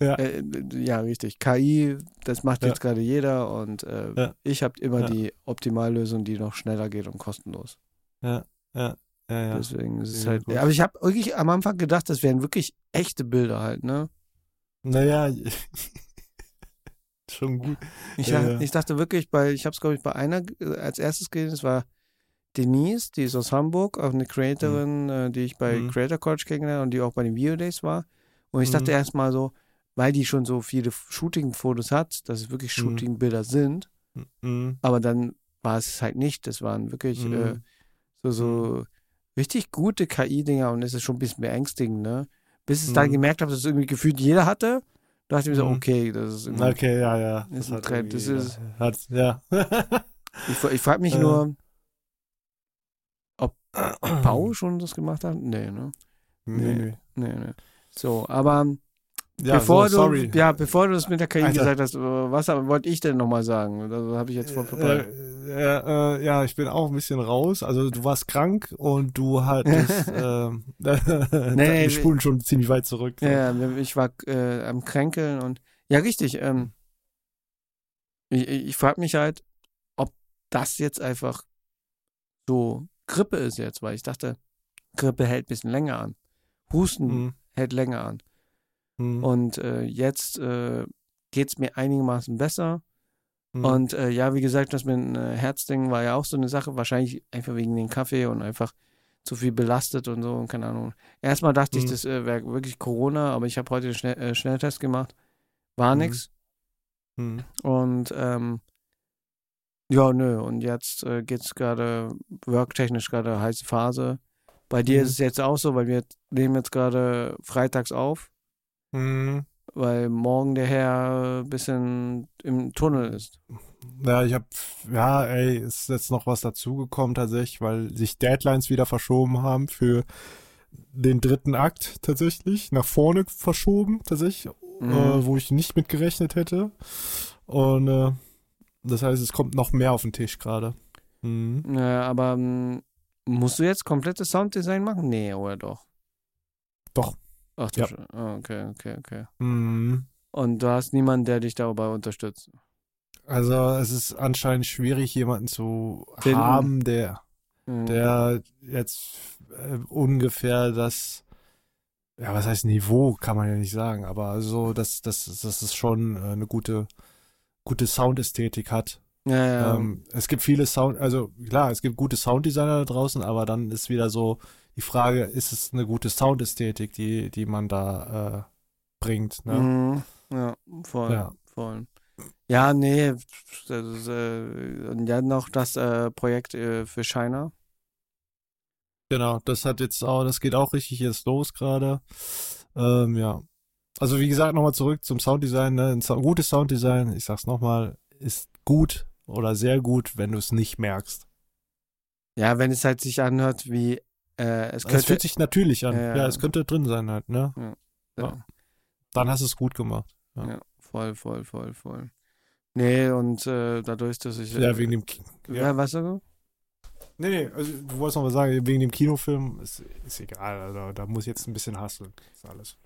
Ja. äh, ja, richtig. KI, das macht Ja. jetzt gerade jeder und äh, Ja. ich habe immer die Optimallösung, die noch schneller geht und kostenlos. Ja, ja, ja. Deswegen ist es Sehr halt. gut. Aber ich habe wirklich am Anfang gedacht, das wären wirklich echte Bilder halt, ne? Naja, schon gut. Ich, Ja, ja. ich dachte wirklich, bei, ich habe es glaube ich bei einer äh, als erstes gesehen, das war Denise, die ist aus Hamburg, auch eine Creatorin, äh, die ich bei Mhm. Creator Coach kennengelernt und die auch bei den Video Days war. Und ich dachte Mhm. erstmal so, weil die schon so viele Shooting-Fotos hat, dass es wirklich Mhm. Shooting-Bilder sind, Mhm. aber dann war es halt nicht. Das waren wirklich Mhm. äh, so, so richtig gute KI-Dinger und es ist schon ein bisschen beängstigend, ne? Bis ich dann Mhm. gemerkt habe, dass es irgendwie gefühlt jeder hatte, dachte ich mir so, Mhm. okay, das ist irgendwie Okay, ja, ja. Ist ein Trend, das ist- Hat, ja. Ich, ich frage mich Äh. nur, ob Pau schon das gemacht hat? Nee, ne? Nee, nee. Nee, nee. So, aber Ja, bevor so, du sorry. ja, bevor du das mit der KI Alter. gesagt hast, äh, was wollte ich denn nochmal sagen? Das habe ich jetzt voll vorbei. Äh, äh, äh, ja, ich bin auch ein bisschen raus. Also du warst krank und du hattest ähm, nee, wir spulen schon ziemlich weit zurück. so. Ja, ich war äh, am Kränkeln und ja, richtig. Ähm, ich ich, ich frage mich halt, ob das jetzt einfach so Grippe ist jetzt, weil ich dachte, Grippe hält ein bisschen länger an. Husten Mhm. hält länger an. Mhm. Und äh, jetzt äh, geht es mir einigermaßen besser. Mhm. Und äh, ja, wie gesagt, das mit dem äh, Herzding war ja auch so eine Sache, wahrscheinlich einfach wegen dem Kaffee und einfach zu viel belastet und so, und keine Ahnung. Erstmal dachte ich, Mhm. das äh, wäre wirklich Corona, aber ich habe heute einen Schnell äh, Schnelltest gemacht. War Mhm. nix. Mhm. Und ähm, ja, nö, und jetzt äh, geht's gerade worktechnisch gerade heiße Phase. Bei dir Mhm. ist es jetzt auch so, weil wir nehmen jetzt gerade freitags auf Mhm. weil morgen der Herr ein bisschen im Tunnel ist. Ja, ich hab, ja, ey, ist jetzt noch was dazugekommen tatsächlich, weil sich Deadlines wieder verschoben haben für den dritten Akt tatsächlich, nach vorne verschoben tatsächlich, Mhm. äh, wo ich nicht mit gerechnet hätte. Und äh, das heißt, es kommt noch mehr auf den Tisch gerade. Mhm. Ja, aber ähm, musst du jetzt komplettes Sounddesign machen? Nee, oder doch? Doch. Ach du Ja. Ah, okay, okay, okay. Mhm. Und du hast niemanden, der dich dabei unterstützt. Also es ist anscheinend schwierig, jemanden zu Finden. haben, der, Mhm. der jetzt äh, ungefähr das, ja, was heißt Niveau, kann man ja nicht sagen, aber so, dass, dass, dass es schon äh, eine gute, gute Soundästhetik hat. ja, ja. Ähm, es gibt viele Sound, also klar, es gibt gute Sounddesigner da draußen, aber dann ist wieder so die Frage, ist es eine gute Soundästhetik, die, die man da äh, bringt, ne? Mhm. Ja, voll. Ja. voll. Ja, nee, das äh, und ja noch das äh, Projekt äh, für China. Genau, das hat jetzt auch, das geht auch richtig jetzt los gerade. Ähm, ja. Also wie gesagt, nochmal zurück zum Sounddesign. Ne? Ein Sound, gutes Sounddesign, ich sag's nochmal, ist gut oder sehr gut, wenn du es nicht merkst. Ja, wenn es halt sich anhört wie äh, es Es könnte. fühlt sich natürlich an. Ja. Ja, es könnte drin sein halt, ne? ja, Dann hast du es gut gemacht. Ja. ja, voll, voll, voll, voll. Nee, und äh, dadurch, dass ich. Ja, wegen dem Ki Ja, ja. weißt du? Nee, nee, also du wolltest noch mal sagen, wegen dem Kinofilm ist, ist egal, also da muss ich jetzt ein bisschen hasseln. Ist alles.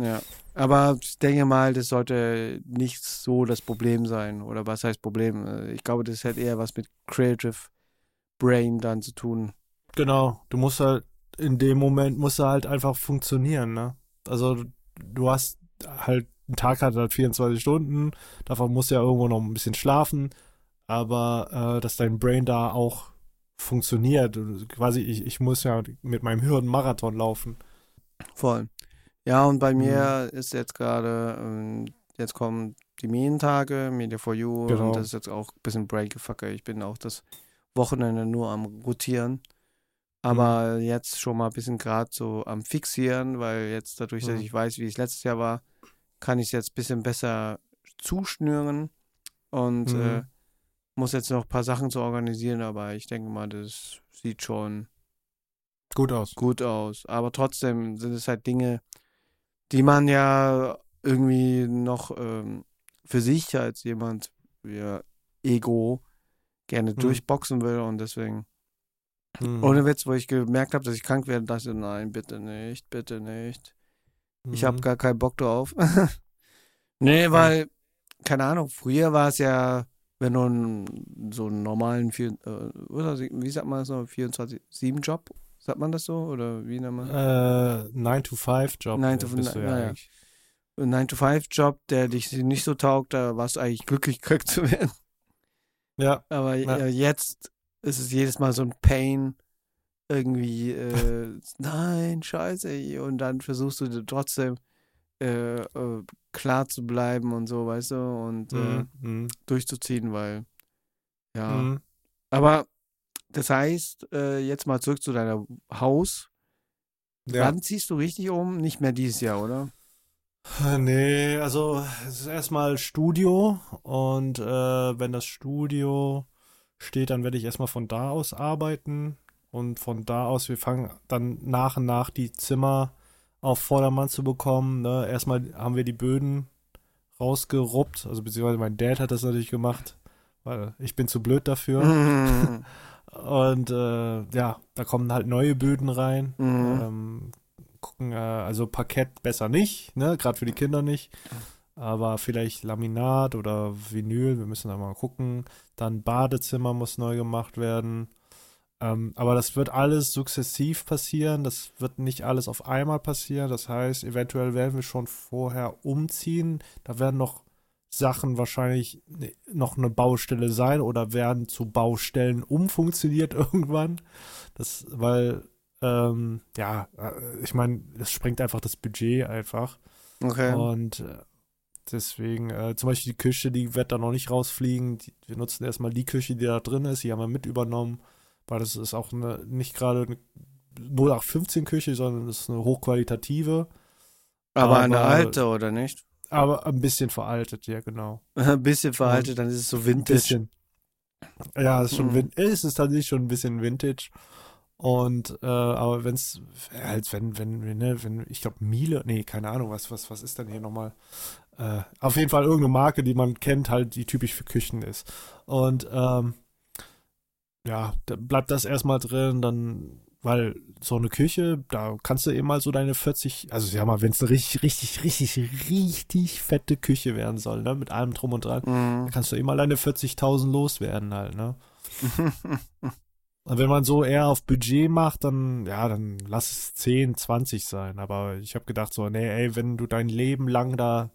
Ja. Aber ich denke mal, das sollte nicht so das Problem sein. Oder was heißt Problem? Äh, Ich glaube, das hat eher was mit Creative Brain dann zu tun. Genau, du musst halt in dem Moment musst du halt einfach funktionieren, ne? Also du- hast halt, ein Tag hat halt 24 Stunden, davon musst du ja irgendwo noch ein bisschen schlafen, aber äh, dass dein Brain da auch funktioniert. Quasi, ich, ich muss ja mit meinem Hirn Marathon laufen. Voll. Ja, und bei Mhm. mir ist jetzt gerade, ähm, jetzt kommen die Medientage, Media for You, Genau. und das ist jetzt auch ein bisschen Breakfucker. Ich bin auch das Wochenende nur am Rotieren. Aber Mhm. jetzt schon mal ein bisschen gerade so am Fixieren, weil jetzt dadurch, dass Mhm. ich weiß, wie es letztes Jahr war, kann ich es jetzt ein bisschen besser zuschnüren und Mhm. äh, muss jetzt noch ein paar Sachen zu organisieren, aber ich denke mal, das sieht schon Gut aus. gut aus. Aber trotzdem sind es halt Dinge, die man ja irgendwie noch ähm, für sich als jemand, ja, Ego, gerne Mhm. durchboxen will und deswegen, Mhm. ohne Witz, wo ich gemerkt habe, dass ich krank werde, dachte ich, nein, bitte nicht, bitte nicht. Ich habe gar keinen Bock drauf. nee, weil, keine Ahnung, früher war es ja, wenn du einen, so einen normalen, vier, äh, oder wie sagt man das noch, 24-7-Job, sagt man das so? Oder wie nennt man Äh, 9-to-5-Job. 9 to- bist du ja naja. eigentlich. ein 9-to-5-Job, der dich nicht so taugt, da warst du eigentlich glücklich, krank zu werden. Ja, Aber Ja. äh, jetzt ist es jedes Mal so ein Pain, irgendwie, äh, nein, scheiße, und dann versuchst du trotzdem äh, äh, klar zu bleiben und so, weißt du, und äh, mhm. Mhm. durchzuziehen, weil, ja. Mhm. Aber das heißt, äh, jetzt mal zurück zu deinem Haus. Ja. Wann ziehst du richtig um? Nicht mehr dieses Jahr, oder? Nee, also es ist erstmal Studio und äh, wenn das Studio steht, dann werde ich erstmal von da aus arbeiten und von da aus, wir fangen dann nach und nach die Zimmer auf Vordermann zu bekommen. Ne? Erstmal haben wir die Böden rausgeruppt, also beziehungsweise mein Dad hat das natürlich gemacht, weil ich bin zu blöd dafür. Mhm. Und äh, ja, da kommen halt neue Böden rein. Mhm. Ähm, gucken, äh, also Parkett besser nicht, ne? Gerade für die Kinder nicht. Aber vielleicht Laminat oder Vinyl, wir müssen da mal gucken. Dann Badezimmer muss neu gemacht werden. Ähm, aber das wird alles sukzessiv passieren. Das wird nicht alles auf einmal passieren. Das heißt, eventuell werden wir schon vorher umziehen. Da werden noch Sachen wahrscheinlich noch eine Baustelle sein oder werden zu Baustellen umfunktioniert irgendwann. Das, weil, ähm, ja, äh, ich meine, das sprengt einfach das Budget einfach. Okay. Und äh, deswegen, äh, zum Beispiel die Küche, die wird da noch nicht rausfliegen. Die, wir nutzen erstmal die Küche, die da drin ist, die haben wir mit übernommen, weil das ist auch eine, nicht gerade eine 0815 Küche, sondern das ist eine hochqualitative, aber eine aber- alte, oder nicht? aber ein bisschen veraltet, ja, genau. Ein bisschen veraltet, dann ist es so Ein vintage. bisschen. Ja, es ist schon Mhm. es ist tatsächlich schon ein bisschen Vintage. Und äh, aber wenn's als wenn wenn wenn, ne, wenn ich glaube Miele, nee, keine Ahnung, was was was ist denn hier nochmal? Äh, auf jeden Fall irgendeine Marke, die man kennt, halt die typisch für Küchen ist. Und ähm, ja, da bleibt das erstmal drin, dann weil so eine Küche, da kannst du eben mal so deine 40, also ja mal, wenn es eine richtig, richtig, richtig, richtig fette Küche werden soll, ne, mit allem drum und dran, Mhm. dann kannst du eben mal deine 40.000 loswerden halt, ne. Und wenn man so eher auf Budget macht, dann, ja, dann lass es 10, 20 sein. Aber ich habe gedacht so, nee, ey, wenn du dein Leben lang da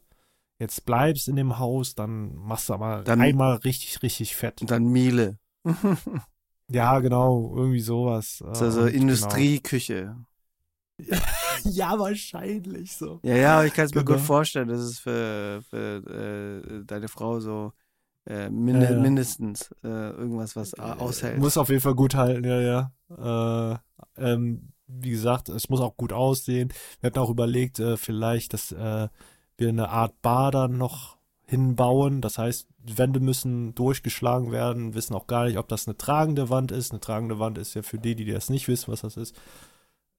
jetzt bleibst in dem Haus, dann machst du aber Dann- einmal richtig, richtig fett. Und dann Miele. Ja, genau, irgendwie sowas. Das ist also Und Industrieküche. Genau. Ja, wahrscheinlich so. Ja, ja, aber ich kann es mir Genau. gut vorstellen, das ist für, für äh, deine Frau so äh, Ja, ja. mindestens äh, irgendwas, was a- aushält. Muss auf jeden Fall gut halten, ja, ja. Äh, ähm, wie gesagt, es muss auch gut aussehen. Wir hatten auch überlegt, äh, vielleicht, dass äh, wir eine Art Bar dann noch hinbauen. Das heißt, die Wände müssen durchgeschlagen werden, wissen auch gar nicht, ob das eine tragende Wand ist. Eine tragende Wand ist ja für die, die das nicht wissen, was das ist.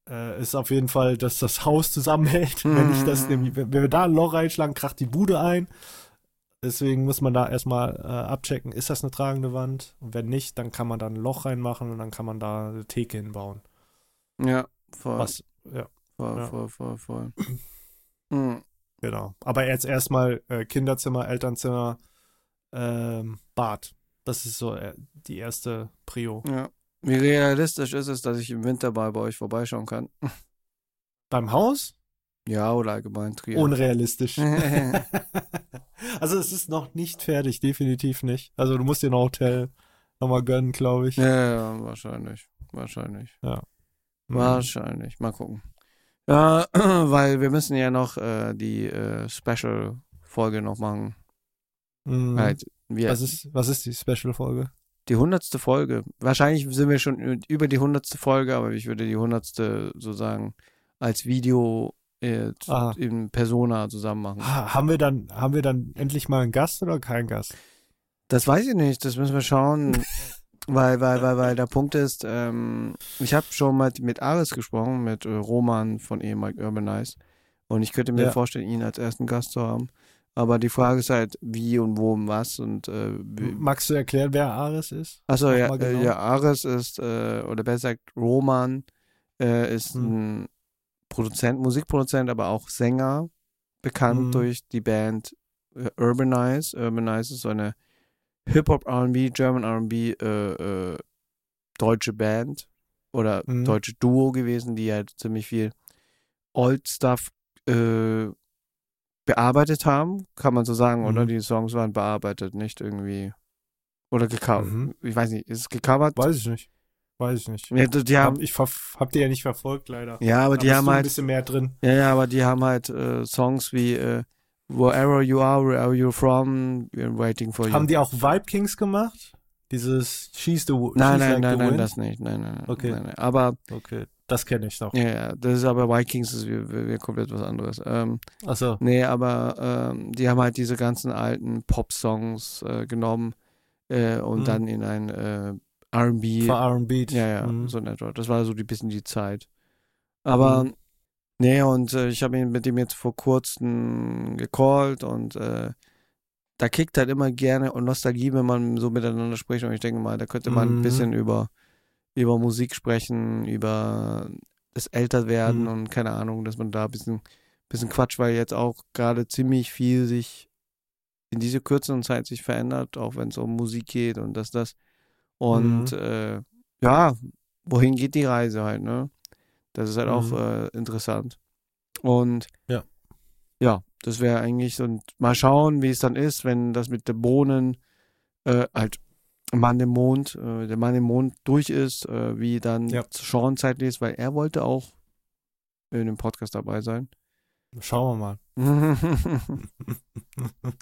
Äh, ist auf jeden Fall, dass das Haus zusammenhält. Wenn ich das nämlich, wenn wir da ein Loch reinschlagen, kracht die Bude ein. Deswegen muss man da erstmal äh, abchecken, ist das eine tragende Wand? Und wenn nicht, dann kann man da ein Loch reinmachen und dann kann man da eine Theke hinbauen. Ja, voll. Was, ja, Voll, ja. voll, voll, voll. Hm. Genau. Aber jetzt erstmal äh, Kinderzimmer, Elternzimmer, ähm, Bad. Das ist so äh, die erste Prio. Ja. Wie realistisch ist es, dass ich im Winter mal bei euch vorbeischauen kann? Beim Haus? Ja, oder allgemein Trier. Unrealistisch. also es ist noch nicht fertig, definitiv nicht. Also du musst dir ein Hotel nochmal gönnen, glaube ich. ja, ja, wahrscheinlich. Wahrscheinlich. Mhm. Wahrscheinlich. Mal gucken. Ja, weil wir müssen ja noch äh, die äh, Special-Folge noch machen. Mhm. Halt, wir, Was ist, was ist die Special-Folge? die hundertste Folge. Wahrscheinlich sind wir schon über die hundertste Folge, aber ich würde die hundertste sozusagen als Video äh, zu- in Persona zusammen machen. Ha, haben wir dann, haben wir dann endlich mal einen Gast oder keinen Gast? Das weiß ich nicht, das müssen wir schauen. weil, weil, weil, weil der Punkt ist, ähm, ich habe schon mal mit Aris gesprochen, mit äh, Roman von ehemalig Urbanize. Und ich könnte mir Ja. vorstellen, ihn als ersten Gast zu haben. Aber die Frage ist halt, wie und wo und was und äh, Magst du erklären, wer Ares ist? Achso, ja, mal genau. äh, ja, Ares ist, äh, oder besser gesagt, Roman äh, ist Hm. ein Produzent, Musikproduzent, aber auch Sänger, bekannt Mhm. durch die Band äh, Urbanize. Urbanize ist so eine Hip-Hop, R&B, German R&B äh, äh, deutsche Band oder Mhm. deutsche Duo gewesen, die halt ziemlich viel Old Stuff äh, bearbeitet haben, kann man so sagen, oder? Mhm. Die Songs waren bearbeitet, nicht irgendwie oder gecovert. Mhm. Ich weiß nicht, ist es gecovert? Weiß ich nicht. Weiß ich nicht. Ja, die haben, hab, ich hab die ja nicht verfolgt, leider. ja, aber Da die haben du ein halt, bisschen mehr drin. ja, ja, aber die haben halt äh, Songs wie äh, Wherever You Are, Wherever You're From, We're Waiting for You. Haben die auch Vibe Kings gemacht? Dieses She's the She's nein, nein, like nein, nein, das nicht. Nein, nein. Okay. Nein, nein. Aber, Okay, das kenne ich noch. ja, ja, das ist aber Vikings, das ist wie, wie, wie komplett was anderes. Ähm, Achso. nee, aber ähm, die haben halt diese ganzen alten Pop-Songs äh, genommen äh, und Mhm. dann in ein äh, R&B Für R&B. Ja, ja, Mhm. so in etwa. Das war so die bisschen die Zeit. Aber, Mhm. Nee, und äh, ich habe ihn mit ihm jetzt vor kurzem gecallt und äh, da kickt halt immer gerne und Nostalgie, wenn man so miteinander spricht. Und ich denke mal, da könnte man ein Mhm. bisschen über, über Musik sprechen, über das Älterwerden Mhm. und keine Ahnung, dass man da ein bisschen, bisschen Quatsch, weil jetzt auch gerade ziemlich viel sich in dieser kürzeren Zeit sich verändert, auch wenn es um Musik geht und das, das. Und Mhm. äh, ja, wohin geht die Reise halt, ne? Das ist halt auch Mhm. äh, interessant. Und Ja. ja, das wäre eigentlich so, und mal schauen, wie es dann ist, wenn das mit den Bohnen äh, halt Mann im Mond, äh, der Mann im Mond durch ist, äh, wie dann Ja. Sean zeitlich ist, weil er wollte auch in dem Podcast dabei sein. Schauen wir mal.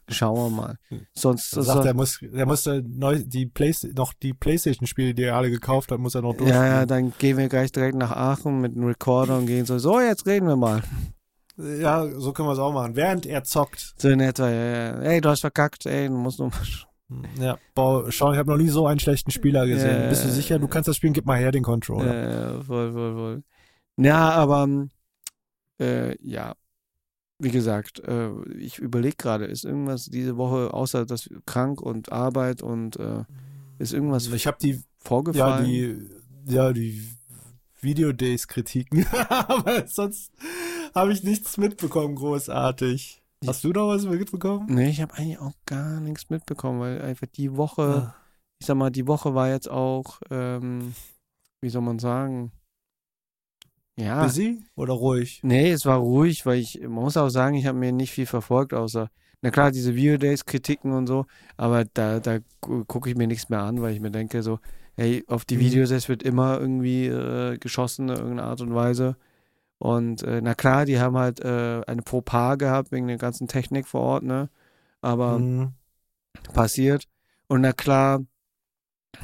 Schauen wir mal. Sonst Er sagt, er muss, er muss äh, neu, die Play noch die Playstation-Spiele, die er alle gekauft hat, muss er noch ja, durchspielen. ja, dann gehen wir gleich direkt nach Aachen mit einem Recorder und gehen so, so, jetzt reden wir mal. Ja, so können wir es auch machen. Während er zockt. So in etwa, ja, ja. Ey, du hast verkackt, ey, du musst nur. Ja, boah, schau, ich habe noch nie so einen schlechten Spieler gesehen. Ja. Bist du sicher, du kannst das spielen? Gib mal her den Controller. Äh, voll, voll, voll. Ja, aber ähm, äh, ja, wie gesagt, äh, ich überlege gerade, ist irgendwas diese Woche, außer das krank und Arbeit und äh, ist irgendwas ich habe die, ja, vorgefallen? die, ja, die Video-Days-Kritiken. aber sonst habe ich nichts mitbekommen, großartig. Hast du da was mitbekommen? Nee, ich habe eigentlich auch gar nichts mitbekommen, weil einfach die Woche, Ah. ich sag mal, die Woche war jetzt auch, ähm, wie soll man sagen? Ja. Busy oder ruhig? Nee, es war ruhig, weil ich, man muss auch sagen, ich habe mir nicht viel verfolgt, außer, na klar, diese Video-Days-Kritiken und so, aber da, da gu- gucke ich mir nichts mehr an, weil ich mir denke so, hey, auf die Mhm. Videodays wird immer irgendwie äh, geschossen in irgendeiner Art und Weise. Und äh, na klar, die haben halt äh, eine Fauxpas gehabt wegen der ganzen Technik vor Ort, ne? Aber Mhm. passiert. Und na klar,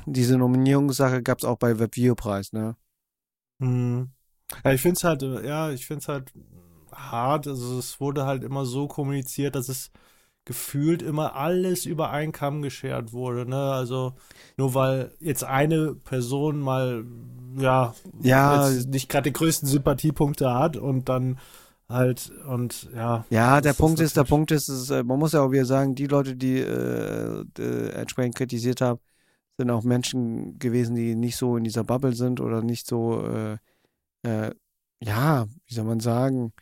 diese Nominierungssache gab es auch bei Webvideopreis, ne? Mhm. Ja, ich finde es halt, äh, ja, ich finde es halt hart. Also es wurde halt immer so kommuniziert, dass es gefühlt immer alles über einen Kamm geschert wurde. Ne? Also nur weil jetzt eine Person mal ja, Ja. nicht gerade die größten Sympathiepunkte hat und dann halt und ja. Ja, der Punkt ist, der Punkt ist, ist, äh, man muss ja auch wieder sagen, die Leute, die äh, äh, entsprechend kritisiert haben, sind auch Menschen gewesen, die nicht so in dieser Bubble sind oder nicht so, äh, äh, ja, wie soll man sagen,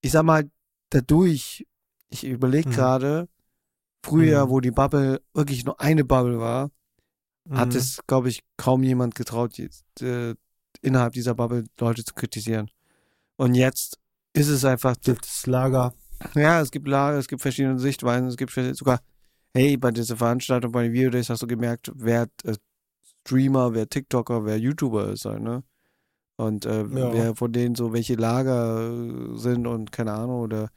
ich sag mal, dadurch, ich überlege Mhm. gerade, früher, Mhm. wo die Bubble wirklich nur eine Bubble war, hat Mhm. es, glaube ich, kaum jemand getraut, jetzt, äh, innerhalb dieser Bubble Leute zu kritisieren. Und jetzt ist es einfach, das Lager. ja, es gibt Lager, es gibt verschiedene Sichtweisen, es gibt sogar, hey, bei dieser Veranstaltung, bei den Videodays hast du gemerkt, wer äh, Streamer, wer TikToker, wer YouTuber ist halt, ne? Und äh, Ja. wer von denen so welche Lager äh, sind und keine Ahnung oder.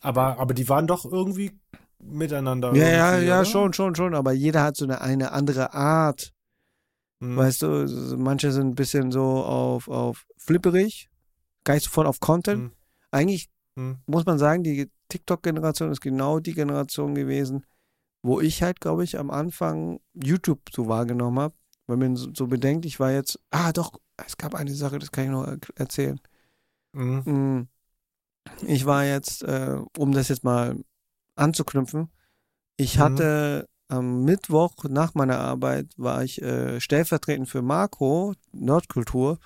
Aber, aber die waren doch irgendwie miteinander. Ja, ja, ja, oder? schon, schon, schon, aber jeder hat so eine, eine andere Art. Mhm. Weißt du, manche sind ein bisschen so auf, auf flipperig, geist voll auf Content. Mhm. Eigentlich Mhm. muss man sagen, die TikTok-Generation ist genau die Generation gewesen, wo ich halt, glaube ich, am Anfang YouTube so wahrgenommen habe. Wenn man so, so bedenkt, ich war jetzt, ah doch, es gab eine Sache, das kann ich noch er erzählen. Mhm. Mm, Ich war jetzt, äh, um das jetzt mal anzuknüpfen, ich Mhm. hatte am Mittwoch nach meiner Arbeit war ich äh, stellvertretend für Marco Nerdkultur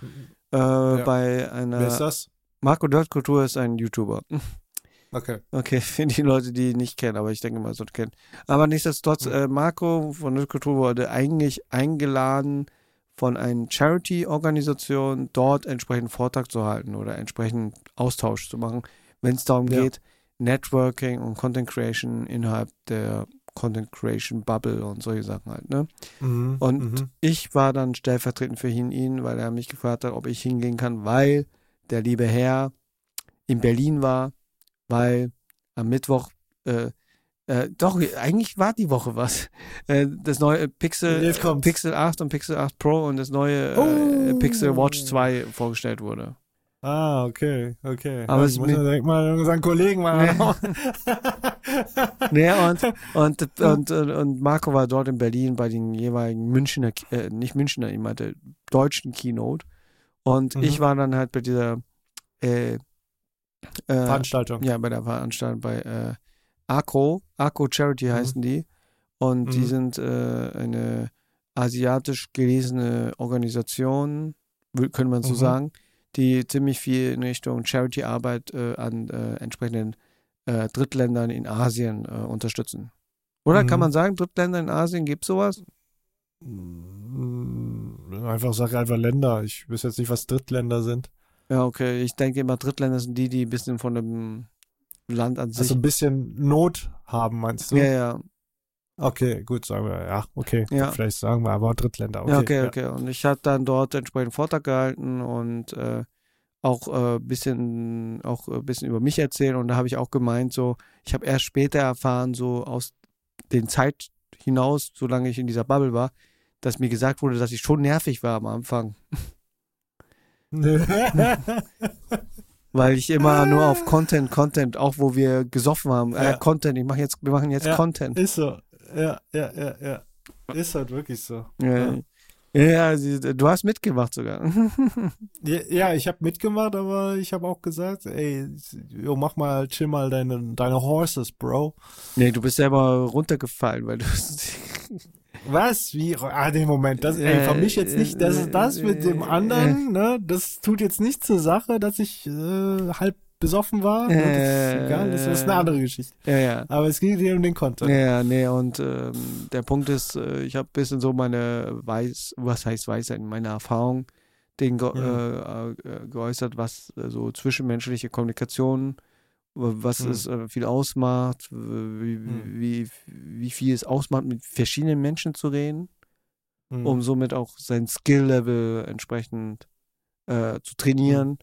äh, bei einer Wer ist das? Marco Nerdkultur ist ein YouTuber. Okay. Okay, für die Leute, die ihn nicht kennen, aber ich denke mal, so kennen. Aber nichtsdestotrotz, Mhm. äh, Marco von Nerdkultur wurde eigentlich eingeladen von einer Charity-Organisation, dort entsprechend Vortrag zu halten oder entsprechend Austausch zu machen, wenn es darum Ja. geht, Networking und Content Creation innerhalb der Content Creation Bubble und solche Sachen halt, ne? Mhm. Und mhm. ich war dann stellvertretend für ihn, ihn, weil er mich gefragt hat, ob ich hingehen kann, weil der liebe Herr in Berlin war, weil am Mittwoch, äh, äh, doch, eigentlich war die Woche was. Äh, das neue Pixel, Jetzt kommt's. Pixel 8 und Pixel 8 Pro und das neue äh, Oh. Pixel Watch 2 vorgestellt wurde. Ah, okay, okay. Aber Ja, es muss direkt mal unseren Kollegen mal. Nee, und, und, und, und, Marco war dort in Berlin bei den jeweiligen Münchner, äh, nicht Münchner, ich meinte deutschen Keynote. Und Mhm. ich war dann halt bei dieser äh, äh, Veranstaltung. ja, bei der Veranstaltung bei ACO, ACO Charity Mhm. heißen die. Und die Mhm. sind äh, eine asiatisch gelesene Organisation, könnte man so Mhm. sagen, die ziemlich viel in Richtung Charity-Arbeit äh, an äh, entsprechenden äh, Drittländern in Asien äh, unterstützen. Oder kann Mhm. man sagen, Drittländer in Asien gibt sowas? Mm, Einfach sag einfach Länder. Ich wüsste jetzt nicht, was Drittländer sind. Ja, okay. Ich denke immer, Drittländer sind die, die ein bisschen von dem Land an sich. Also ein bisschen Not haben, meinst du? ja, ja. Okay, gut, sagen wir, ja, okay. Ja. Vielleicht sagen wir aber Drittländer. Okay, ja, okay, ja. okay. Und ich habe dann dort entsprechend Vortrag gehalten und äh, auch ein äh, bisschen, auch ein bisschen über mich erzählt. Und da habe ich auch gemeint, so, ich habe erst später erfahren, so aus den Zeit hinaus, solange ich in dieser Bubble war, dass mir gesagt wurde, dass ich schon nervig war am Anfang. Weil ich immer nur auf Content, Content, auch wo wir gesoffen haben, äh, Ja. Content, ich mache jetzt, wir machen jetzt Ja. Content. Ist so. Ja, ja, ja, ja. Ist halt wirklich so. Ja, ja du hast mitgemacht sogar. Ja, ich habe mitgemacht, aber ich habe auch gesagt, ey, jo, mach mal, chill mal deine, deine Horses, Bro. nee, du bist selber runtergefallen, weil du Was? Wie? Ah, den Moment. Das, ey, vermisch jetzt nicht, das ist das mit dem anderen, ne? Das tut jetzt nicht zur Sache, dass ich äh, halb besoffen war. Ne? Das ist egal, das ist eine andere Geschichte. Ja, ja. Aber es geht hier um den Content. Ja, nee, und ähm, der Punkt ist, äh, ich habe ein bisschen so meine Weiß, was heißt Weisheit, meine Erfahrung den ge Ja. äh, äh, geäußert, was äh, so zwischenmenschliche Kommunikation, was Mhm. es äh, viel ausmacht, wie, Mhm. wie, wie viel es ausmacht, mit verschiedenen Menschen zu reden, Mhm. um somit auch sein Skill-Level entsprechend äh, zu trainieren,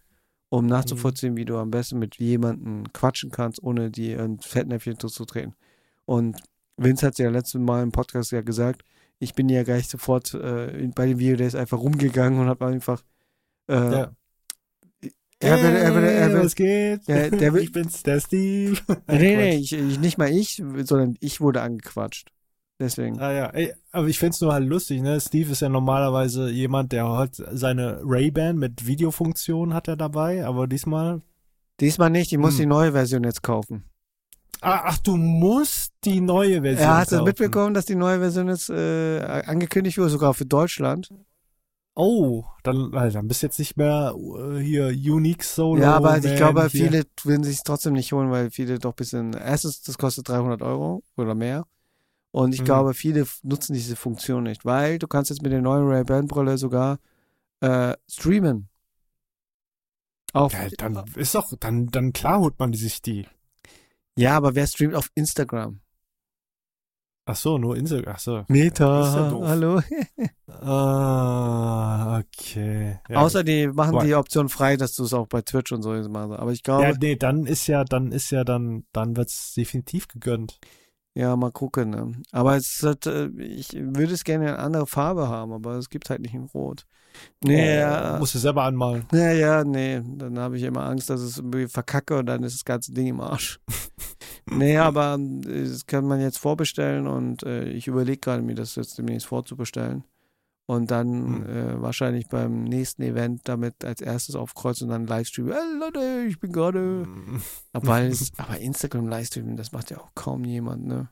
um nachzuvollziehen, wie du am besten mit jemandem quatschen kannst, ohne die ein Fettnäpfchen zu treten. Und Vince hat ja letztes Mal im Podcast ja gesagt, ich bin ja gleich sofort äh, bei dem Video, der ist einfach rumgegangen und hat einfach äh, ja. Er will, er will, er was geht? Der will- ich bin's, der Steve. nee, nee, ich, ich, nicht mal ich, sondern ich wurde angequatscht. Deswegen. Ah ja, ey, aber ich find's nur halt lustig, ne? Steve ist ja normalerweise jemand, der hat seine Ray-Ban mit Videofunktion hat er dabei, aber diesmal. Diesmal nicht, ich muss Hm. die neue Version jetzt kaufen. Ah, ach, du musst die neue Version. Ja, hast du mitbekommen, dass die neue Version jetzt äh, angekündigt wurde, sogar für Deutschland? Oh, dann, Alter, dann bist du jetzt nicht mehr äh, hier Unique Solo. ja, aber ich glaube, hier. viele würden sich trotzdem nicht holen, weil viele doch ein bisschen, erstens, das kostet 300 Euro oder mehr. Und ich Mhm. glaube, viele nutzen diese Funktion nicht, weil du kannst jetzt mit der neuen Ray-Ban-Brille sogar äh, streamen. Auf, Ja, dann ist doch, dann, dann klar holt man sich die. ja, aber wer streamt auf Instagram? Ach so, nur Insel. Ach so. Meta, ja hallo. Ah, okay. Ja, Außer die machen Weil- die Option frei, dass du es auch bei Twitch und so machst. Aber ich glaube, ja, nee, dann ist ja, dann ist ja, dann, dann wird's definitiv gegönnt. Ja, mal gucken. Ne? Aber es hat, äh, ich würde es gerne in eine andere Farbe haben, aber es gibt halt nicht in Rot. Nee, Oh, ja, Musst du selber anmalen. ja, ja, nee. Dann habe ich immer Angst, dass es irgendwie verkacke und dann ist das ganze Ding im Arsch. nee, aber äh, das kann man jetzt vorbestellen und äh, ich überlege gerade, mir das jetzt demnächst vorzubestellen. Und dann Hm. äh, wahrscheinlich beim nächsten Event damit als erstes aufkreuzen und dann Livestream. Hey Leute, ich bin gerade. Mm. Aber, aber Instagram Livestream, das macht ja auch kaum jemand, ne?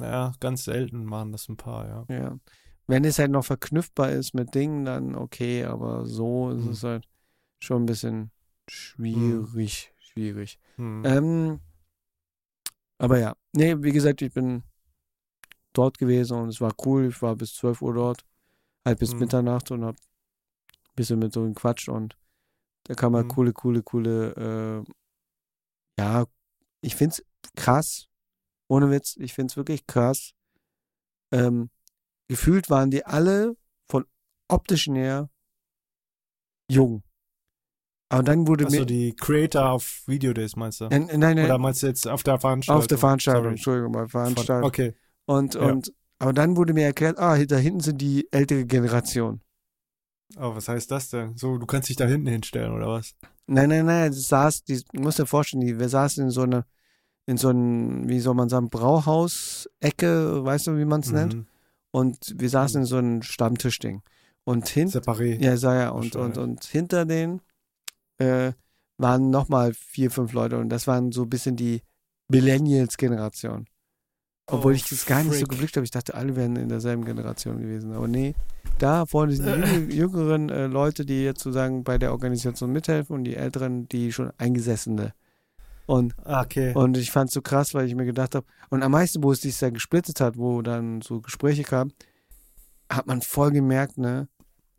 Ja, ganz selten machen das ein paar, ja. Ja. Wenn es halt noch verknüpfbar ist mit Dingen, dann okay, aber so ist Hm. es halt schon ein bisschen schwierig, schwierig. Hm. Ähm, aber ja, nee, wie gesagt, ich bin dort gewesen und es war cool. Ich war bis 12 Uhr dort, halt bis Hm. Mitternacht und hab ein bisschen mit so gequatscht und da kam halt Hm. coole, coole, coole, äh, ja, ich find's krass, ohne Witz, ich find's wirklich krass. Ähm, gefühlt waren die alle von optischen her jung. Aber dann wurde Achso, mir. die Creator auf Video Days meinst du? Nein, nein, nein, Oder meinst du jetzt auf der Veranstaltung? auf der Veranstaltung, Sorry. Entschuldigung, bei Veranstaltung. Okay. Und, Ja. und, aber dann wurde mir erklärt, ah, da hinten sind die ältere Generation. Aber was heißt das denn? So, du kannst dich da hinten hinstellen, oder was? Nein, nein, nein, das saß, die, du musst dir vorstellen, die, wir saßen in so einer, in so einem, wie soll man sagen, Brauhaus-Ecke, weißt du, wie man es nennt? Mhm. Und wir saßen in so einem Stammtischding. Und hinten, Separé. ja, sah ja, und, und, und hinter denen äh, waren nochmal vier, fünf Leute und das waren so ein bisschen die Millennials-Generation. Obwohl Oh, ich das gar nicht so geblickt habe. Ich dachte, alle wären in derselben Generation gewesen. Aber nee, da vorne sind die jüng- jüngeren äh, Leute, die jetzt sozusagen bei der Organisation mithelfen und die älteren, die schon Eingesessene. Und, okay. und ich fand es so krass, weil ich mir gedacht habe, und am meisten, wo es sich dann gesplittet hat, wo dann so Gespräche kamen, hat man voll gemerkt, ne?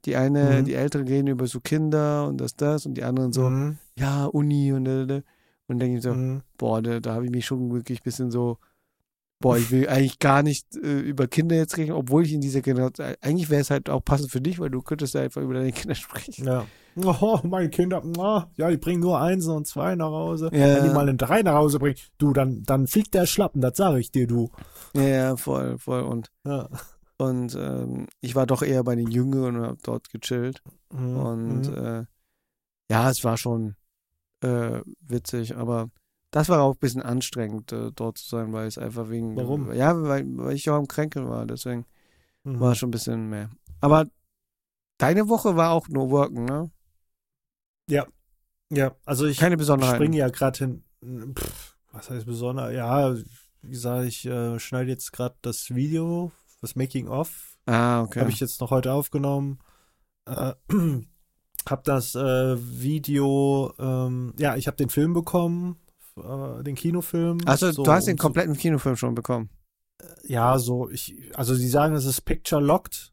Die eine, Mhm. die Ältere reden über so Kinder und das, das und die anderen so, Mhm. ja, Uni und da, da. Und denke ich so, Mhm. boah, da, da habe ich mich schon wirklich ein bisschen so, boah, ich will eigentlich gar nicht äh, über Kinder jetzt reden, obwohl ich in dieser Generation, eigentlich wäre es halt auch passend für dich, weil du könntest ja einfach über deine Kinder sprechen. Ja. Oh, meine Kinder, ah, ja, die bringen nur Einsen und zwei nach Hause. Ja. Wenn die mal einen Drei nach Hause bringen, du, dann, dann fliegt der Schlappen, das sage ich dir, du. Ja, ja, voll, voll. Und, Ja. Und ähm, ich war doch eher bei den Jüngeren und habe dort gechillt. Mhm. Und Mhm. äh, ja, es war schon äh, witzig, aber das war auch ein bisschen anstrengend, äh, dort zu sein, weil es einfach wegen. Warum? Ja, weil, weil ich auch am Kränkeln war, deswegen Mhm. war schon ein bisschen mehr. Aber deine Woche war auch nur Worken, ne? Ja, also ich Keine Besonderheiten. springe ja gerade hin. Pff, was heißt besonders? Ja, wie gesagt, ich äh, schneide jetzt gerade das Video das Making of. Ah, okay. Habe ich jetzt noch heute aufgenommen. Äh, hab das äh, Video, ähm, ja, ich habe den Film bekommen, äh, den Kinofilm. also, so, du hast den und so- kompletten Kinofilm schon bekommen. Ja, so, ich, also sie sagen, es ist Picture Locked.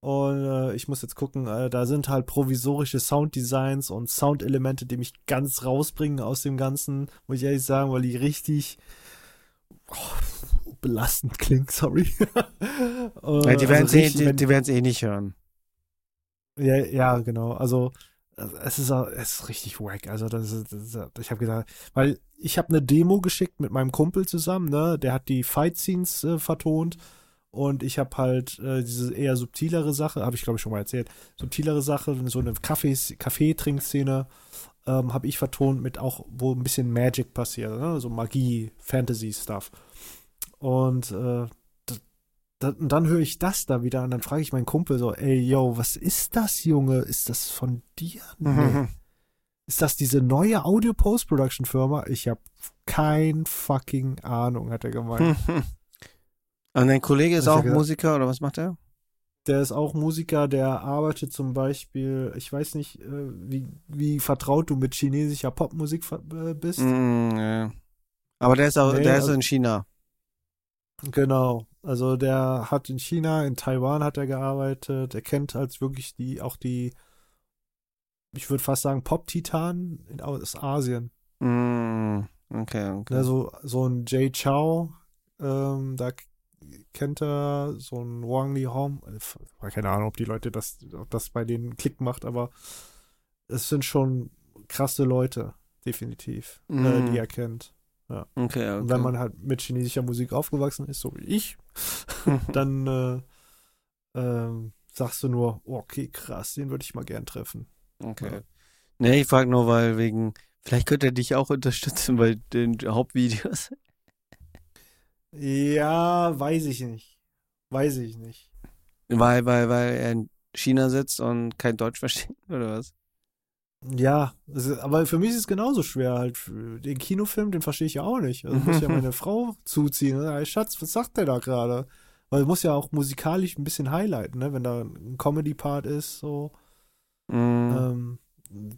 Und äh, ich muss jetzt gucken, äh, da sind halt provisorische Sounddesigns und Soundelemente, die mich ganz rausbringen aus dem Ganzen, muss ich ehrlich sagen, weil die richtig oh, belastend klingen, sorry. Äh, Ja, die werden also es eh, die, die werden's eh nicht hören. ja, ja, genau. Also es ist, es ist richtig wack. Also das ist, das ist, ich habe gesagt, weil ich habe eine Demo geschickt mit meinem Kumpel zusammen, ne? Der hat die Fight Scenes äh, vertont und ich habe halt äh, diese eher subtilere Sache, habe ich glaube ich schon mal erzählt, subtilere Sache, so eine Kaffees, Kaffeetrinkszene ähm, habe ich vertont mit auch, wo ein bisschen Magic passiert, ne? so Magie, Fantasy-Stuff. Und äh, und dann höre ich das da wieder und dann frage ich meinen Kumpel so, ey, yo, was ist das, Junge? Ist das von dir? Nee. Ist das diese neue Audio-Post-Production-Firma? Ich habe kein fucking Ahnung, hat er gemeint. Und dein Kollege ist auch gesagt- Musiker oder was macht er? Der ist auch Musiker, der arbeitet zum Beispiel, ich weiß nicht, äh, wie, wie vertraut du mit chinesischer Popmusik äh, bist. Mm, ja. Aber der ist auch, Nee, der ist also- in China. Genau. Also der hat in China, in Taiwan hat er gearbeitet. Er kennt halt wirklich die, auch die, ich würde fast sagen, Pop-Titanen aus Asien. Mm, okay, okay. Ne, so, ein Jay Chow, ähm, da kennt er, so ein Wang Li Hong. äh, Keine Ahnung, ob die Leute das, ob das bei denen Klick macht, aber es sind schon krasse Leute, definitiv, äh, Mhm. die er kennt. Okay, okay. Und wenn man halt mit chinesischer Musik aufgewachsen ist, so wie ich, dann äh, ähm, sagst du nur, oh, okay, krass, den würde ich mal gern treffen. Okay. Ja. Nee, ich frage nur, weil wegen, vielleicht könnte er dich auch unterstützen bei den Hauptvideos. Ja, weiß ich nicht. Weiß ich nicht. Weil, weil, weil er in China sitzt und kein Deutsch versteht, oder was? Ja, aber für mich ist es genauso schwer halt. Den Kinofilm, den verstehe ich ja auch nicht. Also muss ja meine Frau zuziehen. Ne? Schatz, was sagt der da gerade? Weil es muss ja auch musikalisch ein bisschen highlighten, ne? Wenn da ein Comedy-Part ist, so. Mm, Ähm,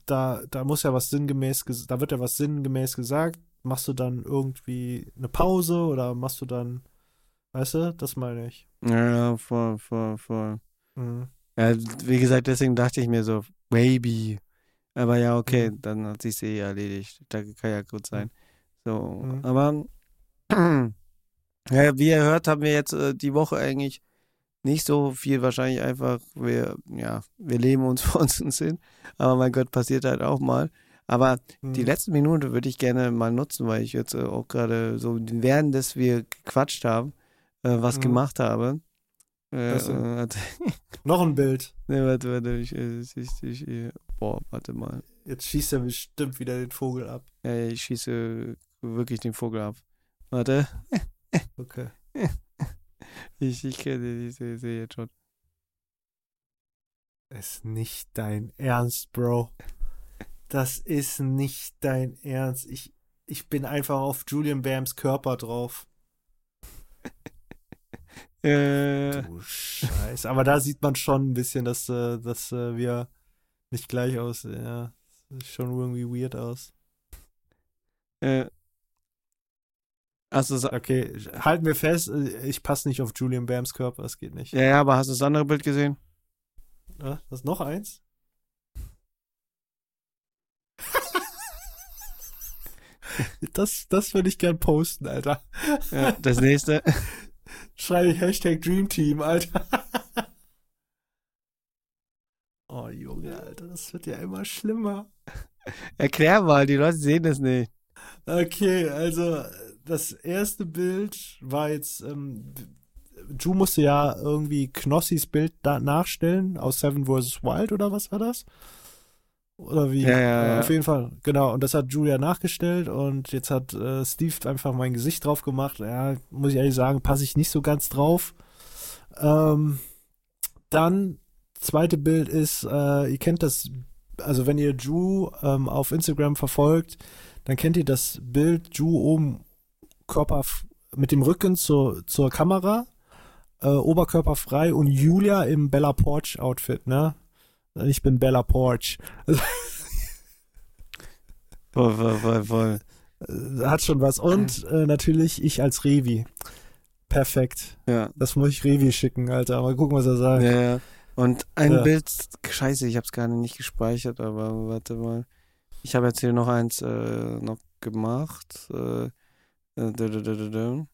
da, da muss ja was sinngemäß, da wird ja was sinngemäß gesagt. Machst du dann irgendwie eine Pause oder machst du dann, weißt du, das meine ich. ja, voll, voll, voll. Mhm. Ja, wie gesagt, deswegen dachte ich mir so, Baby. Aber ja, okay, Mhm. dann hat sich's eh erledigt. Da kann ja gut sein. So, Mhm. aber ja, wie ihr hört, haben wir jetzt äh, die Woche eigentlich nicht so viel wahrscheinlich einfach, wir, ja, wir leben uns vor uns hin. Aber mein Gott, passiert halt auch mal. Aber die Mhm. letzte Minute würde ich gerne mal nutzen, weil ich jetzt äh, auch gerade so, während dass wir gequatscht haben, äh, was Mhm. gemacht habe. Äh, äh, Noch ein Bild. nee, warte, warte, ich, äh, ich, ich, ich, äh, boah, warte mal. Jetzt schießt er bestimmt wieder den Vogel ab. Ja, ich schieße wirklich den Vogel ab. Warte, Okay. ich, ich kenne, ich sehe seh jetzt schon. Ist nicht dein Ernst, Bro. Das ist nicht dein Ernst. Ich, ich bin einfach auf Julian Bams Körper drauf. Äh, Du Scheiße. Aber da sieht man schon ein bisschen, dass, äh, dass äh, wir nicht gleich aussehen. Ja, sieht schon irgendwie weird aus. äh, hast du, Okay, halten wir fest, äh, ich passe nicht auf Julian Bams Körper, das geht nicht. ja, ja, aber hast du das andere Bild gesehen? Ja, das ist noch eins? Das, das würde ich gern posten, Alter. Ja, das nächste. Schreibe ich Hashtag Dreamteam, Alter. Oh, Das wird ja immer schlimmer. Erklär mal, die Leute sehen das nicht. Okay, also das erste Bild war jetzt, ähm, Ju musste ja irgendwie Knossis Bild nachstellen aus Seven vs. Wild oder was war das? Oder wie? Ja, ja, ja. Auf jeden Fall, genau. Und das hat Julia nachgestellt und jetzt hat äh, Steve einfach mein Gesicht drauf gemacht. Ja, muss ich ehrlich sagen, passe ich nicht so ganz drauf. Ähm, dann, zweite Bild ist, äh, ihr kennt das, also wenn ihr Ju ähm, auf Instagram verfolgt, dann kennt ihr das Bild Ju oben Körper mit dem Rücken zur, zur Kamera äh, oberkörperfrei und Julia im Bella Porch Outfit, ne? Ich bin Bella Porch. Voll, voll, voll, voll. Äh, Hat schon was. Und äh, natürlich ich als Revi. Perfekt. Ja. Das muss ich Revi schicken, Alter. Mal gucken, was er sagt. Ja, ja. Und ein Ja. Bild, scheiße, ich habe es gerade nicht gespeichert, aber warte mal. Ich habe jetzt hier noch eins äh, noch gemacht. Äh, äh.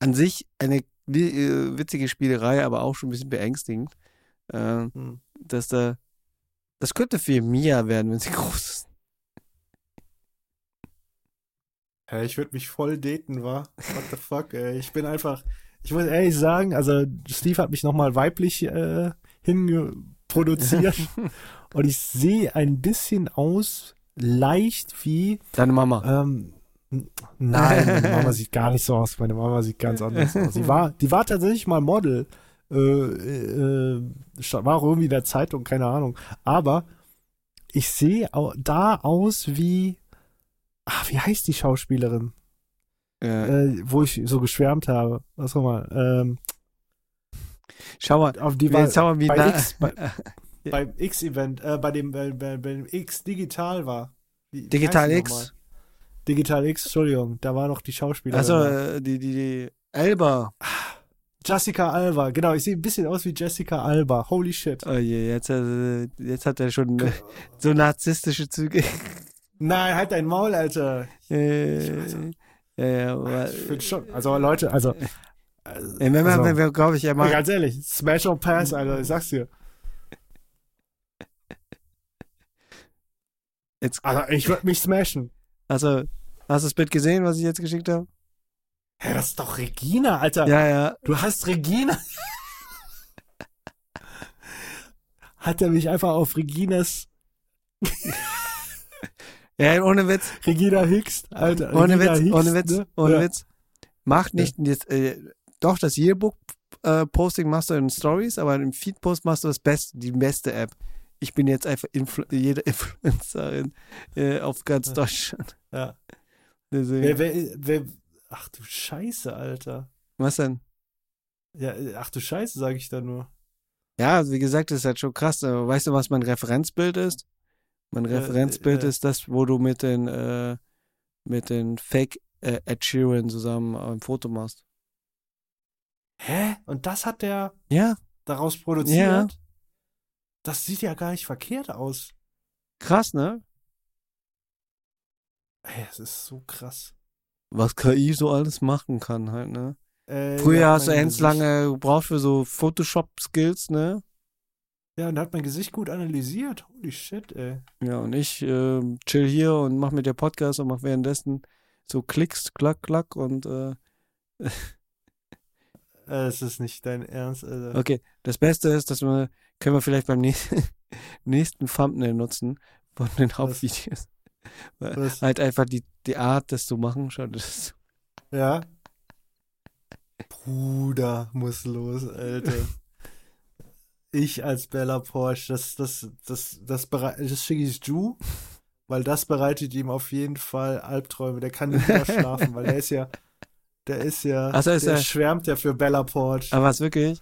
An sich eine äh, witzige Spielerei, aber auch schon ein bisschen beängstigend. Äh, Hm. dass da, das könnte für Mia werden, wenn sie groß ist. Ja, ich würde mich voll daten, wa? What the fuck, ey. Ich bin einfach, ich muss ehrlich sagen, also Steve hat mich nochmal weiblich äh, hingeproduziert und ich sehe ein bisschen aus, leicht wie, Deine Mama. ähm, nein, meine Mama sieht gar nicht so aus, meine Mama sieht ganz anders aus. Die war, die war tatsächlich mal Model, äh, äh, war auch irgendwie in der Zeitung, keine Ahnung, aber ich sehe da aus wie, ach, wie heißt die Schauspielerin? Äh, äh, wo ich so geschwärmt habe. Was auch mal. Ähm, schau mal, auf die war schau mal, wie bei. X, bei, beim X-Event, äh, bei dem bei, bei, beim X Digital war. Wie- Digital X. Digital X, Entschuldigung, da war noch die Schauspielerin. Also, die, die, die Elba. Jessica Alba, genau, ich sehe ein bisschen aus wie Jessica Alba. Holy shit. Oh je, jetzt, äh, jetzt hat er schon so narzisstische Züge. Nein, halt dein Maul, Alter. Äh, ja, aber, Ich finde schon. Also Leute, also. äh, Ey, wenn man, also, wenn wir, glaube ich, mal, ganz ehrlich, Smash or Pass, Alter, ich sag's dir. jetzt, Also, ich würde mich smashen. also, hast du das Bild gesehen, was ich jetzt geschickt habe? Hä, das ist doch Regina, Alter. Ja, ja. Du hast Regina. Hat er mich einfach auf Reginas, Ja, ohne Witz, Regina Hicks, Alter. ohne Regina Witz, Hicks, ohne Witz, ne? ohne ja. Witz. Macht nicht jetzt, äh, doch, das Yearbook-Posting machst du in Stories, aber im Feed-Post machst du das Beste, die beste App. Ich bin jetzt einfach Influ jede Influencerin äh, auf ganz Ja. Deutschland. Ja. Wer, wer, wer, ach du Scheiße, Alter. Was denn? Ja, äh, ach du Scheiße, sage ich da nur. Ja, also wie gesagt, das ist halt schon krass. Aber Weißt du, was mein Referenzbild ist? Mein Äh, Referenzbild äh. ist das, wo du mit den, äh, mit den Fake äh, Ed Sheeran zusammen ein Foto machst. Hä? Und das hat der Ja, daraus produziert? Ja. Das sieht ja gar nicht verkehrt aus. krass, ne? Ey, das ist so krass. Was KI so alles machen kann halt, ne? Äh, Früher hat hast du Gesicht- lange gebraucht für so Photoshop-Skills, ne? Ja, und hat mein Gesicht gut analysiert. Holy shit, ey. Ja, und ich ähm, chill hier und mach mit dir Podcast und mach währenddessen so Klicks, klack, klack und äh, Äh, Es ist nicht dein Ernst, Alter. Okay, das Beste ist, dass wir, können wir vielleicht beim nächsten, nächsten Thumbnail nutzen von den Hauptvideos. Weil Was? Halt einfach die, die Art, das zu machen. Schau, das ist, Ja. Bruder muss los, Alter. Ich als Bella Porsche, das, das, das, das, berei- das schicke ich Ju, weil das bereitet ihm auf jeden Fall Albträume. Der kann nicht mehr schlafen, weil der ist ja, der ist ja, Ach so, ist der er- schwärmt ja für Bella Porsche. aber was wirklich?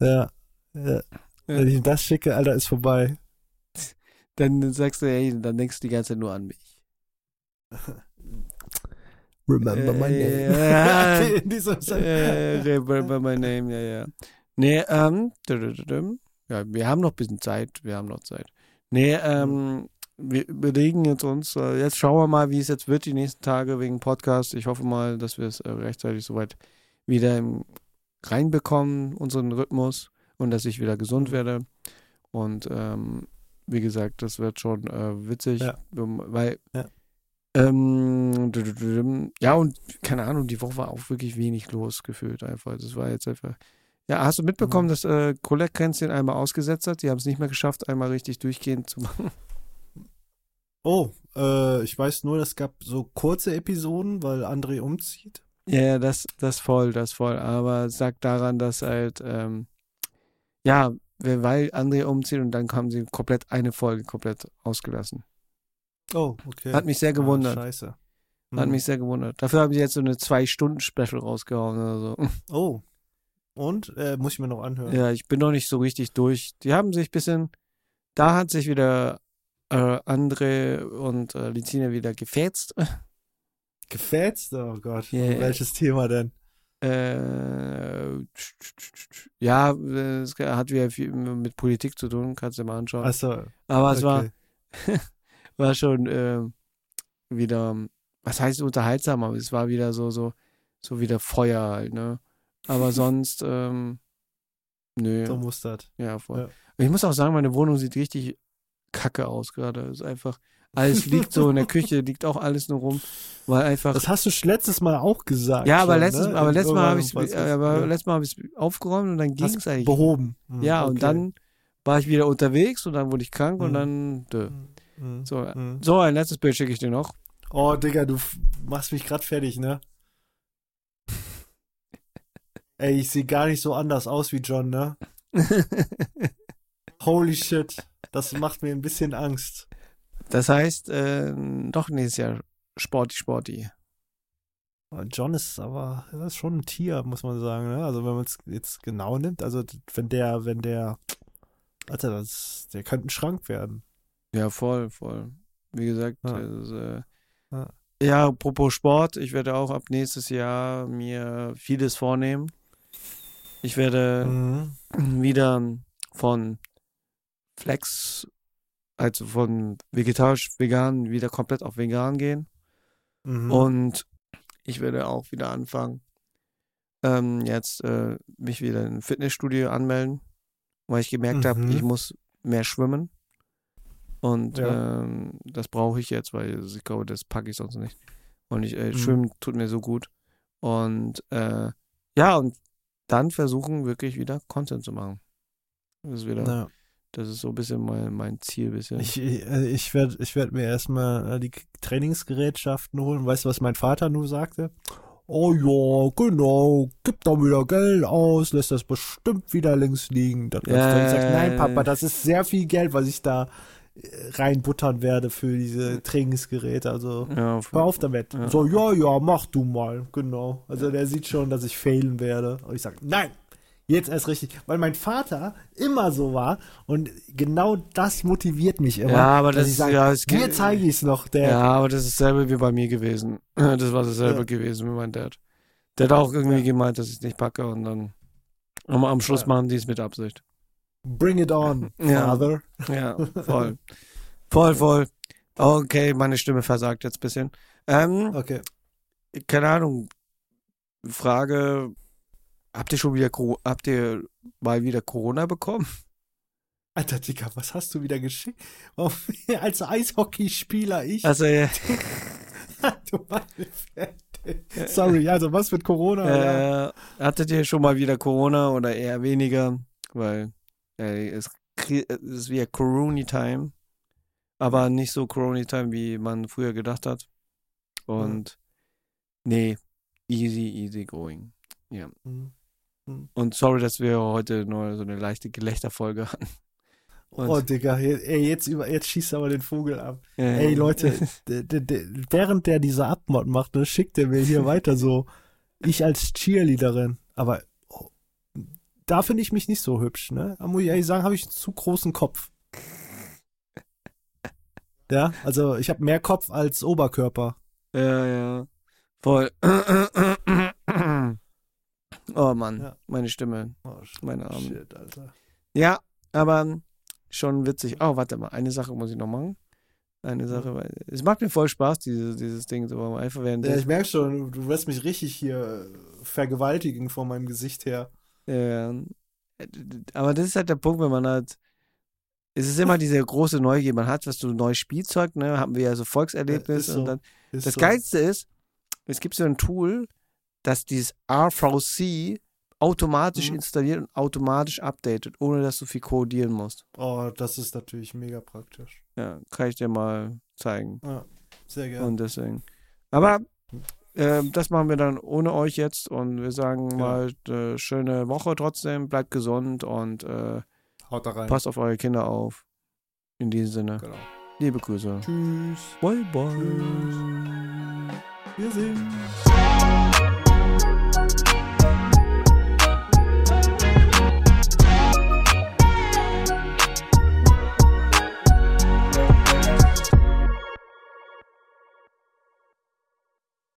Ja. ja. Wenn ich ihm das schicke, Alter, ist vorbei. Dann sagst du, ey, dann denkst du die ganze Zeit nur an mich. Remember my Äh, name. ja. In diesem Sinne. Äh, remember my name, ja, ja. Nee, ähm, ja, wir haben noch ein bisschen Zeit, wir haben noch Zeit. Nee, ähm, wir überlegen jetzt uns, äh, jetzt schauen wir mal, wie es jetzt wird die nächsten Tage wegen Podcast. Ich hoffe mal, dass wir es äh, rechtzeitig soweit wieder reinbekommen, unseren Rhythmus und dass ich wieder gesund werde. Und ähm, wie gesagt, das wird schon äh, witzig, Ja. weil Ja. ähm, ja und keine Ahnung, die Woche war auch wirklich wenig los gefühlt einfach. Das war jetzt einfach. Ja, hast du mitbekommen, Mhm. dass äh, Colette Kränzchen einmal ausgesetzt hat? Die haben es nicht mehr geschafft, einmal richtig durchgehend zu machen. Oh, äh, ich weiß nur, es gab so kurze Episoden, weil André umzieht. Ja, ja, das, das voll, das voll. Aber es sagt daran, dass halt, ähm, ja, weil André umzieht und dann haben sie komplett eine Folge komplett ausgelassen. Oh, okay. Hat mich sehr gewundert. Ah, scheiße. Hat Hm. mich sehr gewundert. Dafür haben sie jetzt so eine Zwei-Stunden-Special rausgehauen oder so. Oh. Und? Äh, muss ich mir noch anhören. Ja, ich bin noch nicht so richtig durch. Die haben sich ein bisschen, da hat sich wieder äh, André und äh, Lizine wieder gefetzt. Gefetzt? Oh Gott. Yeah. Welches Thema denn? Äh, ja, es hat wieder viel mit Politik zu tun, kannst du dir mal anschauen. Achso. Aber es war, okay. war schon äh, wieder, was heißt unterhaltsam, aber es war wieder so, so, so wieder Feuer halt, ne? Aber sonst, ähm, nö. So muss das. Ja, voll. Ja. Ich muss auch sagen, meine Wohnung sieht richtig kacke aus gerade. Es ist einfach, alles liegt so in der Küche, liegt auch alles nur rum, weil einfach. Das hast du letztes Mal auch gesagt. ja, aber schon, letztes, ne? aber letztes Mal habe ich aber ja. letztes Mal habe ich aufgeräumt und dann ging es eigentlich. behoben. Hm, Ja, und okay. dann war ich wieder unterwegs und dann wurde ich krank und Mhm. dann. Dö. Hm, So, hm. so, ein letztes Bild schicke ich dir noch. Oh, Digga, du machst mich grad fertig, ne? Ey, ich sehe gar nicht so anders aus wie John, ne? Holy shit. Das macht mir ein bisschen Angst. Das heißt, äh, doch nächstes Jahr Sporty, Sporty. Oh, John ist aber, das ist schon ein Tier, muss man sagen, ne? Also wenn man es jetzt genau nimmt, also wenn der, wenn der, Alter, das, der könnte ein Schrank werden. Ja, voll, voll. Wie gesagt, Ja. das, äh, Ja. ja, apropos Sport, ich werde auch ab nächstes Jahr mir vieles vornehmen. Ich werde Mhm. wieder von Flex, also von vegetarisch vegan, wieder komplett auf vegan gehen. Mhm. Und ich werde auch wieder anfangen, ähm, jetzt äh, mich wieder in ein Fitnessstudio anmelden, weil ich gemerkt habe, Mhm. ich muss mehr schwimmen. Und Ja. ähm, das brauche ich jetzt, weil ich glaube, das packe ich sonst nicht. Und ich, äh, Mhm. Schwimmen tut mir so gut. Und äh, ja, und dann versuchen, wirklich wieder Content zu machen. Das ist wieder, Ja. das ist so ein bisschen mein, mein Ziel bisschen. Ich, äh, ich werde ich werd mir erstmal äh, die Trainingsgerätschaften holen. Weißt du, was mein Vater nur sagte? Oh ja, genau, gib doch wieder Geld aus, lässt das bestimmt wieder links liegen. Das Ja, ich sag, ja, nein, Papa, das ist sehr viel Geld, was ich da reinbuttern werde für diese Trainingsgeräte. Also ja, hör auf damit. Ja. So, ja, ja, mach du mal. Genau. Also der sieht schon, dass ich failen werde. Und ich sage, nein, jetzt erst richtig. Weil mein Vater immer so war und genau das motiviert mich immer. Ja, aber das ich ist sage, ja, es dir geht- zeige ich es noch, der. Ja, aber das ist dasselbe wie bei mir gewesen. Das war dasselbe Ja. gewesen wie mein Dad. Der hat auch irgendwie Ja. gemeint, dass ich es nicht packe und dann am, am Schluss Ja. machen die es mit Absicht. Bring it on, Ja. Father. Ja, voll. voll, voll. Okay, meine Stimme versagt jetzt ein bisschen. Ähm, Okay. keine Ahnung. Frage, habt ihr schon wieder, habt ihr mal wieder Corona bekommen? Alter Dicker, was hast du wieder geschickt? Als Eishockeyspieler ich. Also, äh, du fertig. Sorry, also was mit Corona? ja. Äh, hattet ihr schon mal wieder Corona oder eher weniger? Weil äh, es, es ist wie Corona-Time, aber nicht so Corona-Time, wie man früher gedacht hat. Und nee, easy, easy going. Mhm. Und sorry, dass wir heute nur so eine leichte Gelächterfolge hatten. Und- Oh, Digga, ey, jetzt, über, jetzt schießt aber den Vogel ab. Äh, Ey, Leute, während der diese Abmod macht, ne, schickt er mir hier weiter so, ich als Cheerleaderin, aber oh, da finde ich mich nicht so hübsch, ne? Da muss ich ehrlich sagen, habe ich einen zu großen Kopf. Ja, also ich habe mehr Kopf als Oberkörper. Ja, ja. Voll. oh Mann, Ja. meine Stimme, Oh, meine Arme. shit, Alter. Ja, aber schon witzig. Oh, warte mal, eine Sache muss ich noch machen. Eine Sache, weil es macht mir voll Spaß, dieses, dieses Ding, so einfach während Ja, ich merke schon, du wirst mich richtig hier vergewaltigen von meinem Gesicht her. Ja. Aber das ist halt der Punkt, wenn man halt. Es ist immer diese große Neugier. Man hat was so neues Spielzeug, ne? Haben wir ja so Volkserlebnis. Ja, so. und dann, Ist das so. Geilste ist, es gibt so ein Tool, das dieses RVC automatisch Mhm. installiert und automatisch updatet, ohne dass du viel codieren musst. Oh, das ist natürlich mega praktisch. Ja, kann ich dir mal zeigen. Sehr gerne. Und deswegen. Aber ähm, das machen wir dann ohne euch jetzt und wir sagen Ja. mal äh, schöne Woche trotzdem, bleibt gesund und äh, Haut da rein. passt auf eure Kinder auf. In diesem Sinne, Genau. liebe Grüße. Tschüss. Bye bye. Wir sehen.